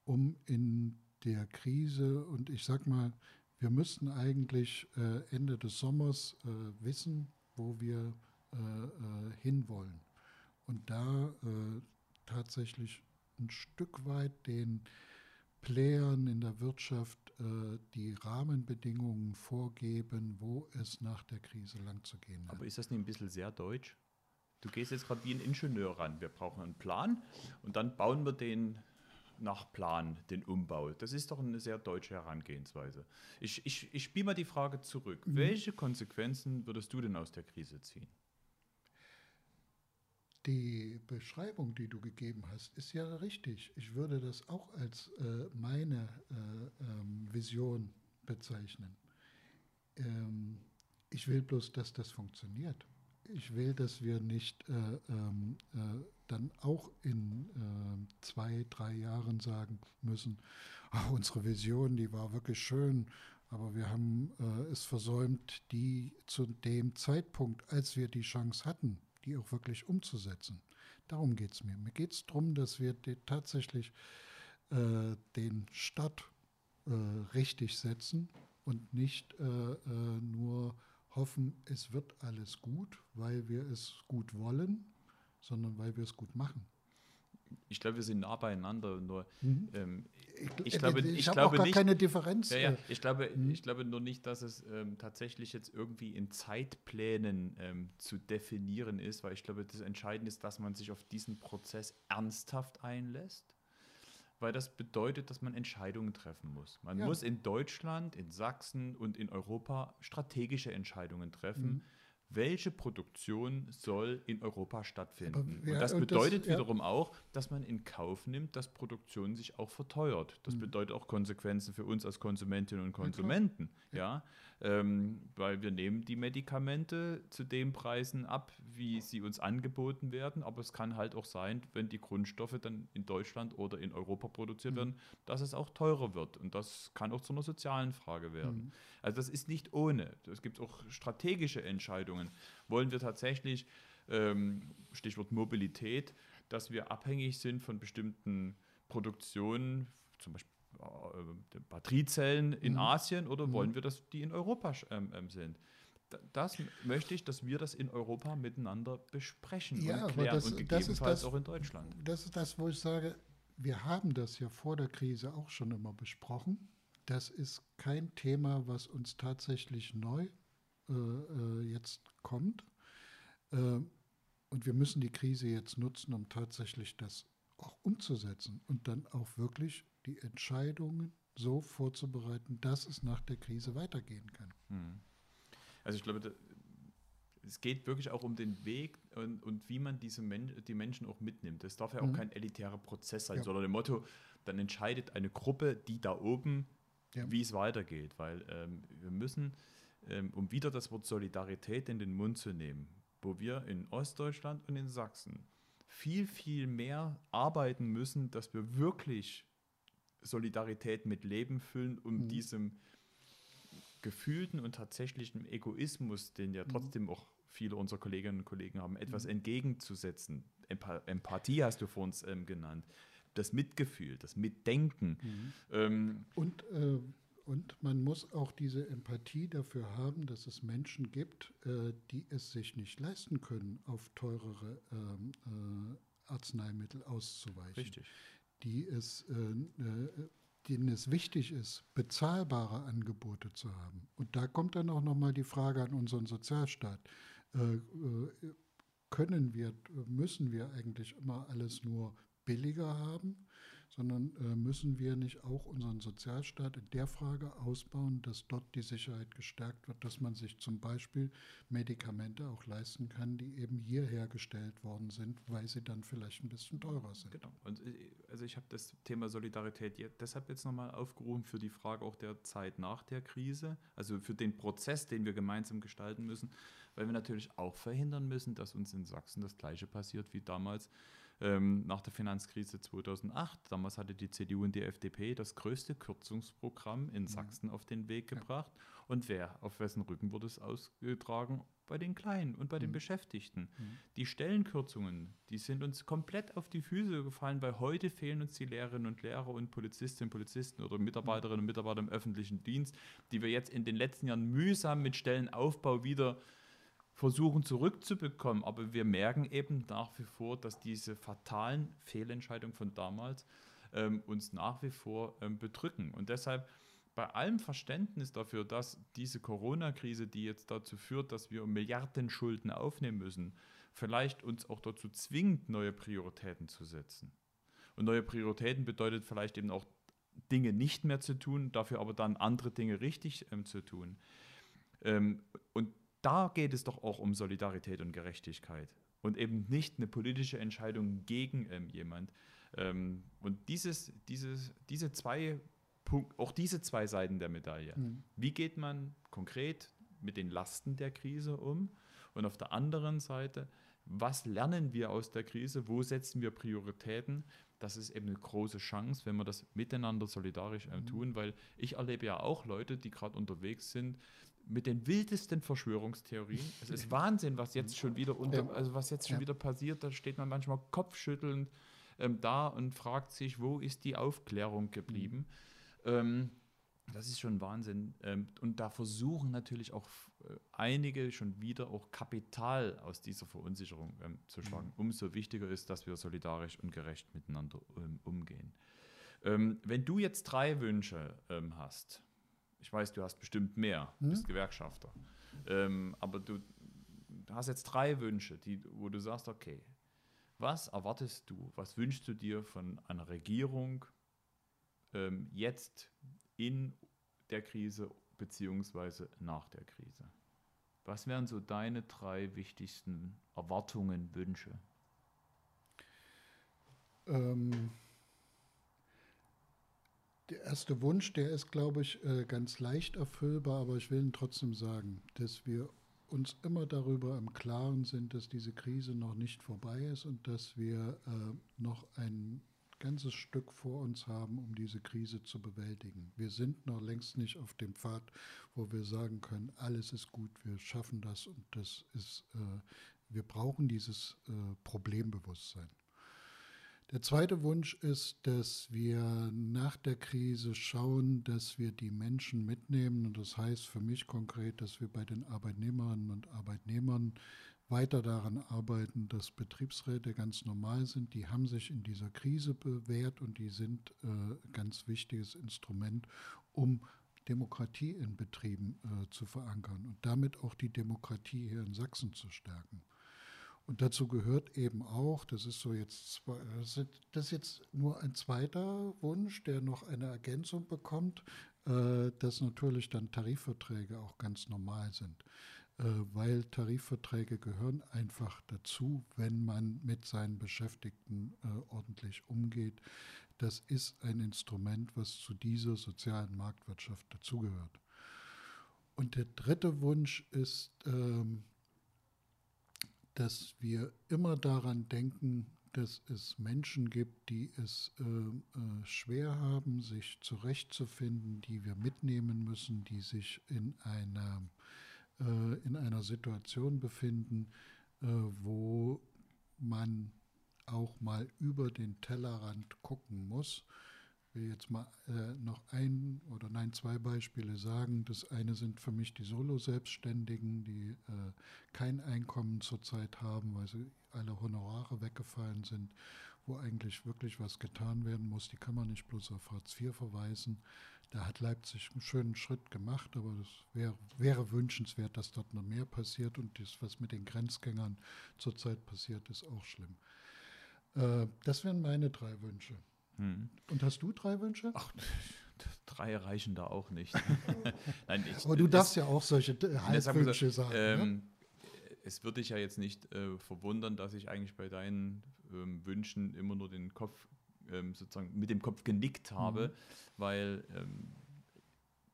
um in der Krise, und ich sag mal, wir müssten eigentlich äh, Ende des Sommers äh, wissen, wo wir äh, äh, hinwollen. Und da tatsächlich ein Stück weit den Playern in der Wirtschaft äh, die Rahmenbedingungen vorgeben, wo es nach der Krise lang zu gehen hat. Aber ist das nicht ein bisschen sehr deutsch? Du gehst jetzt gerade wie ein Ingenieur ran. Wir brauchen einen Plan und dann bauen wir den nach Plan, den Umbau. Das ist doch eine sehr deutsche Herangehensweise. Ich, ich, ich spiele mal die Frage zurück. Mhm. Welche Konsequenzen würdest du denn aus der Krise ziehen? Die Beschreibung, die du gegeben hast, ist ja richtig. Ich würde das auch als äh, meine äh, ähm, Vision bezeichnen. Ähm, ich will bloß, dass das funktioniert. Ich will, dass wir nicht äh, ähm, äh dann auch in äh, zwei, drei Jahren sagen müssen, ach, unsere Vision, die war wirklich schön, aber wir haben äh, es versäumt, die zu dem Zeitpunkt, als wir die Chance hatten, die auch wirklich umzusetzen. Darum geht es mir. Mir geht es darum, dass wir tatsächlich äh, den Start äh, richtig setzen und nicht nur hoffen, es wird alles gut, weil wir es gut wollen, sondern weil wir es gut machen ich glaube, wir sind nah beieinander. Nur mhm. ähm, ich, ich, glaube, ich, ich glaube auch gar nicht, keine Differenz. Ja, ja, äh. ich, glaube, mhm. ich glaube nur nicht, dass es ähm, tatsächlich jetzt irgendwie in Zeitplänen ähm, zu definieren ist, weil ich glaube, das Entscheidende ist, dass man sich auf diesen Prozess ernsthaft einlässt. Weil das bedeutet, dass man Entscheidungen treffen muss. Man ja. muss in Deutschland, in Sachsen und in Europa strategische Entscheidungen treffen. Mhm welche Produktion soll in Europa stattfinden. Wer, und das bedeutet das, ja. wiederum auch, dass man in Kauf nimmt, dass Produktion sich auch verteuert. Das mhm. bedeutet auch Konsequenzen für uns als Konsumentinnen und Konsumenten. Ja, ja ähm, weil wir nehmen die Medikamente zu den Preisen ab, wie sie uns angeboten werden. Aber es kann halt auch sein, wenn die Grundstoffe dann in Deutschland oder in Europa produziert mhm. werden, dass es auch teurer wird. Und das kann auch zu einer sozialen Frage werden. Mhm. Also das ist nicht ohne. Es gibt auch strategische Entscheidungen. Wollen wir tatsächlich, ähm, Stichwort Mobilität, dass wir abhängig sind von bestimmten Produktionen, zum Beispiel äh, Batteriezellen in mhm. Asien, oder mhm. wollen wir, dass die in Europa ähm, ähm sind? das möchte ich, dass wir das in Europa miteinander besprechen ja, und klären das, und gegebenenfalls das, auch in Deutschland. Das ist das, wo ich sage, wir haben das ja vor der Krise auch schon immer besprochen. Das ist kein Thema, was uns tatsächlich neu äh, äh, jetzt kommt. Äh, und wir müssen die Krise jetzt nutzen, um tatsächlich das auch umzusetzen und dann auch wirklich die Entscheidungen so vorzubereiten, dass es nach der Krise weitergehen kann. Hm. Also ich glaube, es geht wirklich auch um den Weg und, und wie man diese Men die Menschen auch mitnimmt. Das darf ja auch mhm. kein elitärer Prozess sein, ja. sondern dem Motto, dann entscheidet eine Gruppe, die da oben ja. wie es weitergeht. Weil ähm, wir müssen, ähm, um wieder das Wort Solidarität in den Mund zu nehmen, wo wir in Ostdeutschland und in Sachsen viel, viel mehr arbeiten müssen, dass wir wirklich Solidarität mit Leben füllen, um mhm. diesem gefühlten und tatsächlichen Egoismus, den ja mhm. trotzdem auch viele unserer Kolleginnen und Kollegen haben, etwas mhm. entgegenzusetzen. Empa Empathie hast du vor uns ähm, genannt. Das Mitgefühl, das Mitdenken. Mhm. Ähm, und, äh, und man muss auch diese Empathie dafür haben, dass es Menschen gibt, äh, die es sich nicht leisten können, auf teurere ähm, äh, Arzneimittel auszuweichen. Richtig. Die es äh, äh, denen es wichtig ist, bezahlbare Angebote zu haben. Und da kommt dann auch nochmal die Frage an unseren Sozialstaat. Äh, äh, können wir, müssen wir eigentlich immer alles nur billiger haben? Sondern äh, müssen wir nicht auch unseren Sozialstaat in der Frage ausbauen, dass dort die Sicherheit gestärkt wird, dass man sich zum Beispiel Medikamente auch leisten kann, die eben hier hergestellt worden sind, weil sie dann vielleicht ein bisschen teurer sind. Genau. Und äh, also ich habe das Thema Solidarität deshalb jetzt nochmal aufgerufen für die Frage auch der Zeit nach der Krise, also für den Prozess, den wir gemeinsam gestalten müssen, weil wir natürlich auch verhindern müssen, dass uns in Sachsen das Gleiche passiert wie damals ähm, nach der Finanzkrise 2008. Damals hatte die CDU und die FDP das größte Kürzungsprogramm in mhm. Sachsen auf den Weg gebracht. Und wer, auf wessen Rücken wurde es ausgetragen? Bei den Kleinen und bei den mhm. Beschäftigten. Mhm. Die Stellenkürzungen, die sind uns komplett auf die Füße gefallen, weil heute fehlen uns die Lehrerinnen und Lehrer und Polizistinnen und Polizisten oder Mitarbeiterinnen und Mitarbeiter im öffentlichen Dienst, die wir jetzt in den letzten Jahren mühsam mit Stellenaufbau wieder äh, versuchen zurückzubekommen. Aber wir merken eben nach wie vor, dass diese fatalen Fehlentscheidungen von damals ähm, uns nach wie vor ähm, bedrücken. Und deshalb bei allem Verständnis dafür, dass diese Corona-Krise, die jetzt dazu führt, dass wir Milliarden Schulden aufnehmen müssen, vielleicht uns auch dazu zwingt, neue Prioritäten zu setzen. Und neue Prioritäten bedeutet vielleicht eben auch Dinge nicht mehr zu tun, dafür aber dann andere Dinge richtig ähm, zu tun. Ähm, und da geht es doch auch um Solidarität und Gerechtigkeit und eben nicht eine politische Entscheidung gegen ähm, jemand. Ähm, und dieses, dieses, diese zwei Punkt, auch diese zwei Seiten der Medaille. Mhm. Wie geht man konkret mit den Lasten der Krise um? Und auf der anderen Seite, was lernen wir aus der Krise? Wo setzen wir Prioritäten? Das ist eben eine große Chance, wenn wir das miteinander solidarisch äh, tun, weil ich erlebe ja auch Leute, die gerade unterwegs sind, mit den wildesten Verschwörungstheorien. Es ist Wahnsinn, was jetzt schon wieder unter, also was jetzt schon ja. wieder passiert. Da steht man manchmal kopfschüttelnd ähm, da und fragt sich, wo ist die Aufklärung geblieben? Mhm. Ähm, das ist schon Wahnsinn. Ähm, und da versuchen natürlich auch äh, einige schon wieder auch Kapital aus dieser Verunsicherung ähm, zu schlagen. Mhm. Umso wichtiger ist, dass wir solidarisch und gerecht miteinander ähm, umgehen. Ähm, wenn du jetzt drei Wünsche hast, ich weiß, du hast bestimmt mehr, du hm? bist Gewerkschafter. Ähm, aber du hast jetzt drei Wünsche, die, wo du sagst, okay, was erwartest du, was wünschst du dir von einer Regierung ähm, jetzt in der Krise beziehungsweise nach der Krise? Was wären so deine drei wichtigsten Erwartungen, Wünsche? Ähm, der erste Wunsch, der ist, glaube ich, äh, ganz leicht erfüllbar, aber ich will ihn trotzdem sagen, dass wir uns immer darüber im Klaren sind, dass diese Krise noch nicht vorbei ist und dass wir äh, noch ein ganzes Stück vor uns haben, um diese Krise zu bewältigen. Wir sind noch längst nicht auf dem Pfad, wo wir sagen können, alles ist gut, wir schaffen das und das ist, äh, wir brauchen dieses Problembewusstsein. Der zweite Wunsch ist, dass wir nach der Krise schauen, dass wir die Menschen mitnehmen. Und das heißt für mich konkret, dass wir bei den Arbeitnehmerinnen und Arbeitnehmern weiter daran arbeiten, dass Betriebsräte ganz normal sind. Die haben sich in dieser Krise bewährt und die sind äh, ganz wichtiges Instrument, um Demokratie in Betrieben äh, zu verankern und damit auch die Demokratie hier in Sachsen zu stärken. Und dazu gehört eben auch, das ist so jetzt, das ist jetzt nur ein zweiter Wunsch, der noch eine Ergänzung bekommt, äh, dass natürlich dann Tarifverträge auch ganz normal sind. Äh, weil Tarifverträge gehören einfach dazu, wenn man mit seinen Beschäftigten äh, ordentlich umgeht. Das ist ein Instrument, was zu dieser sozialen Marktwirtschaft dazugehört. Und der dritte Wunsch ist, ähm, dass wir immer daran denken, dass es Menschen gibt, die es äh, äh, schwer haben, sich zurechtzufinden, die wir mitnehmen müssen, die sich in einer, äh, in einer Situation befinden, äh, wo man auch mal über den Tellerrand gucken muss. Will jetzt mal äh, noch ein oder nein, zwei Beispiele sagen. Das eine sind für mich die Solo-Selbstständigen, die äh, kein Einkommen zurzeit haben, weil sie alle Honorare weggefallen sind, wo eigentlich wirklich was getan werden muss. Die kann man nicht bloß auf Hartz IV verweisen. Da hat Leipzig einen schönen Schritt gemacht, aber es wäre, wäre wünschenswert, dass dort noch mehr passiert. Und das, was mit den Grenzgängern zurzeit passiert, ist auch schlimm. Äh, das wären meine drei Wünsche. Hm. Und hast du drei Wünsche? Ach, (laughs) drei reichen da auch nicht. (laughs) Nein, ich, Aber du darfst ja auch solche Halbwünsche sagen. Ne? Ähm, ne? Es würde dich ja jetzt nicht äh, verwundern, dass ich eigentlich bei deinen ähm, Wünschen immer nur den Kopf ähm, sozusagen mit dem Kopf genickt habe, mhm. weil ähm,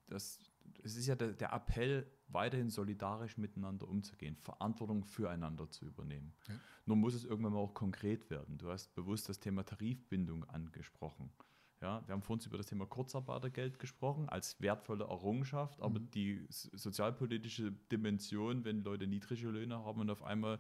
das, es ist ja der, der, Appell, weiterhin solidarisch miteinander umzugehen, Verantwortung füreinander zu übernehmen. Ja. Nur muss es irgendwann mal auch konkret werden. Du hast bewusst das Thema Tarifbindung angesprochen. Ja, wir haben vorhin über das Thema Kurzarbeitergeld gesprochen, als wertvolle Errungenschaft, aber mhm. die sozialpolitische Dimension, wenn Leute niedrige Löhne haben und auf einmal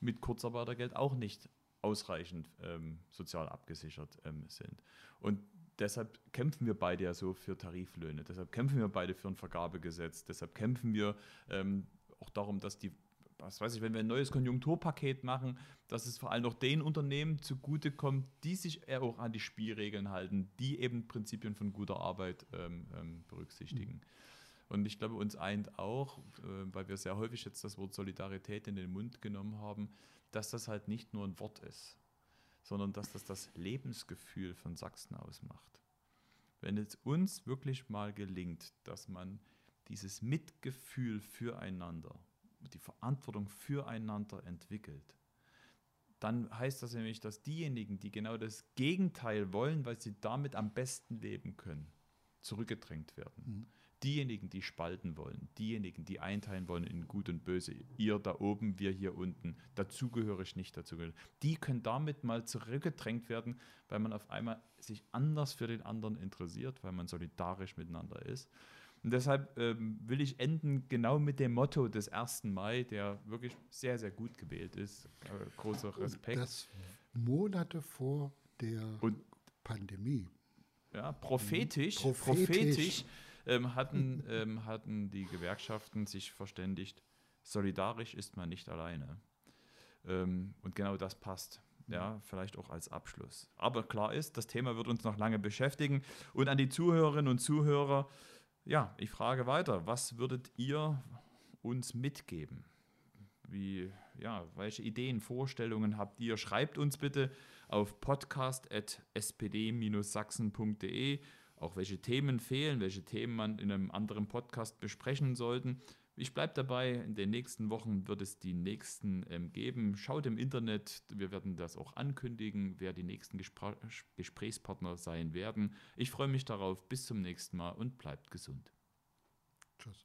mit Kurzarbeitergeld auch nicht ausreichend ähm, sozial abgesichert ähm, sind. Und deshalb kämpfen wir beide ja so für Tariflöhne, deshalb kämpfen wir beide für ein Vergabegesetz, deshalb kämpfen wir ähm, auch darum, dass die, was weiß ich, wenn wir ein neues Konjunkturpaket machen, dass es vor allem noch den Unternehmen zugutekommt, die sich eher auch an die Spielregeln halten, die eben Prinzipien von guter Arbeit ähm, ähm, berücksichtigen. Mhm. Und ich glaube, uns eint auch, äh, weil wir sehr häufig jetzt das Wort Solidarität in den Mund genommen haben, dass das halt nicht nur ein Wort ist, sondern dass das das Lebensgefühl von Sachsen ausmacht. Wenn es uns wirklich mal gelingt, dass man dieses Mitgefühl füreinander, die Verantwortung füreinander entwickelt, dann heißt das nämlich, dass diejenigen, die genau das Gegenteil wollen, weil sie damit am besten leben können, zurückgedrängt werden. Mhm diejenigen, die spalten wollen, diejenigen, die einteilen wollen in Gut und Böse, ihr da oben, wir hier unten, dazugehörig, nicht dazugehörig, die können damit mal zurückgedrängt werden, weil man auf einmal sich anders für den anderen interessiert, weil man solidarisch miteinander ist. Und deshalb ähm, will ich enden genau mit dem Motto des 1. Mai, der wirklich sehr, sehr gut gewählt ist. Äh, großer Respekt. Und das Monate vor der und, Pandemie. Ja, prophetisch, prophetisch, prophetisch ähm, hatten, ähm, hatten die Gewerkschaften sich verständigt, solidarisch ist man nicht alleine. Ähm, und genau das passt. Ja, vielleicht auch als Abschluss. Aber klar ist, das Thema wird uns noch lange beschäftigen. Und an die Zuhörerinnen und Zuhörer, ja, ich frage weiter, was würdet ihr uns mitgeben? Wie, ja, welche Ideen, Vorstellungen habt ihr? Schreibt uns bitte auf podcast.spd-sachsen.de auch welche Themen fehlen, welche Themen man in einem anderen Podcast besprechen sollten. Ich bleibe dabei, in den nächsten Wochen wird es die nächsten ähm, geben. Schaut im Internet, wir werden das auch ankündigen, wer die nächsten Gespr Gesprächspartner sein werden. Ich freue mich darauf, bis zum nächsten Mal und bleibt gesund. Tschüss.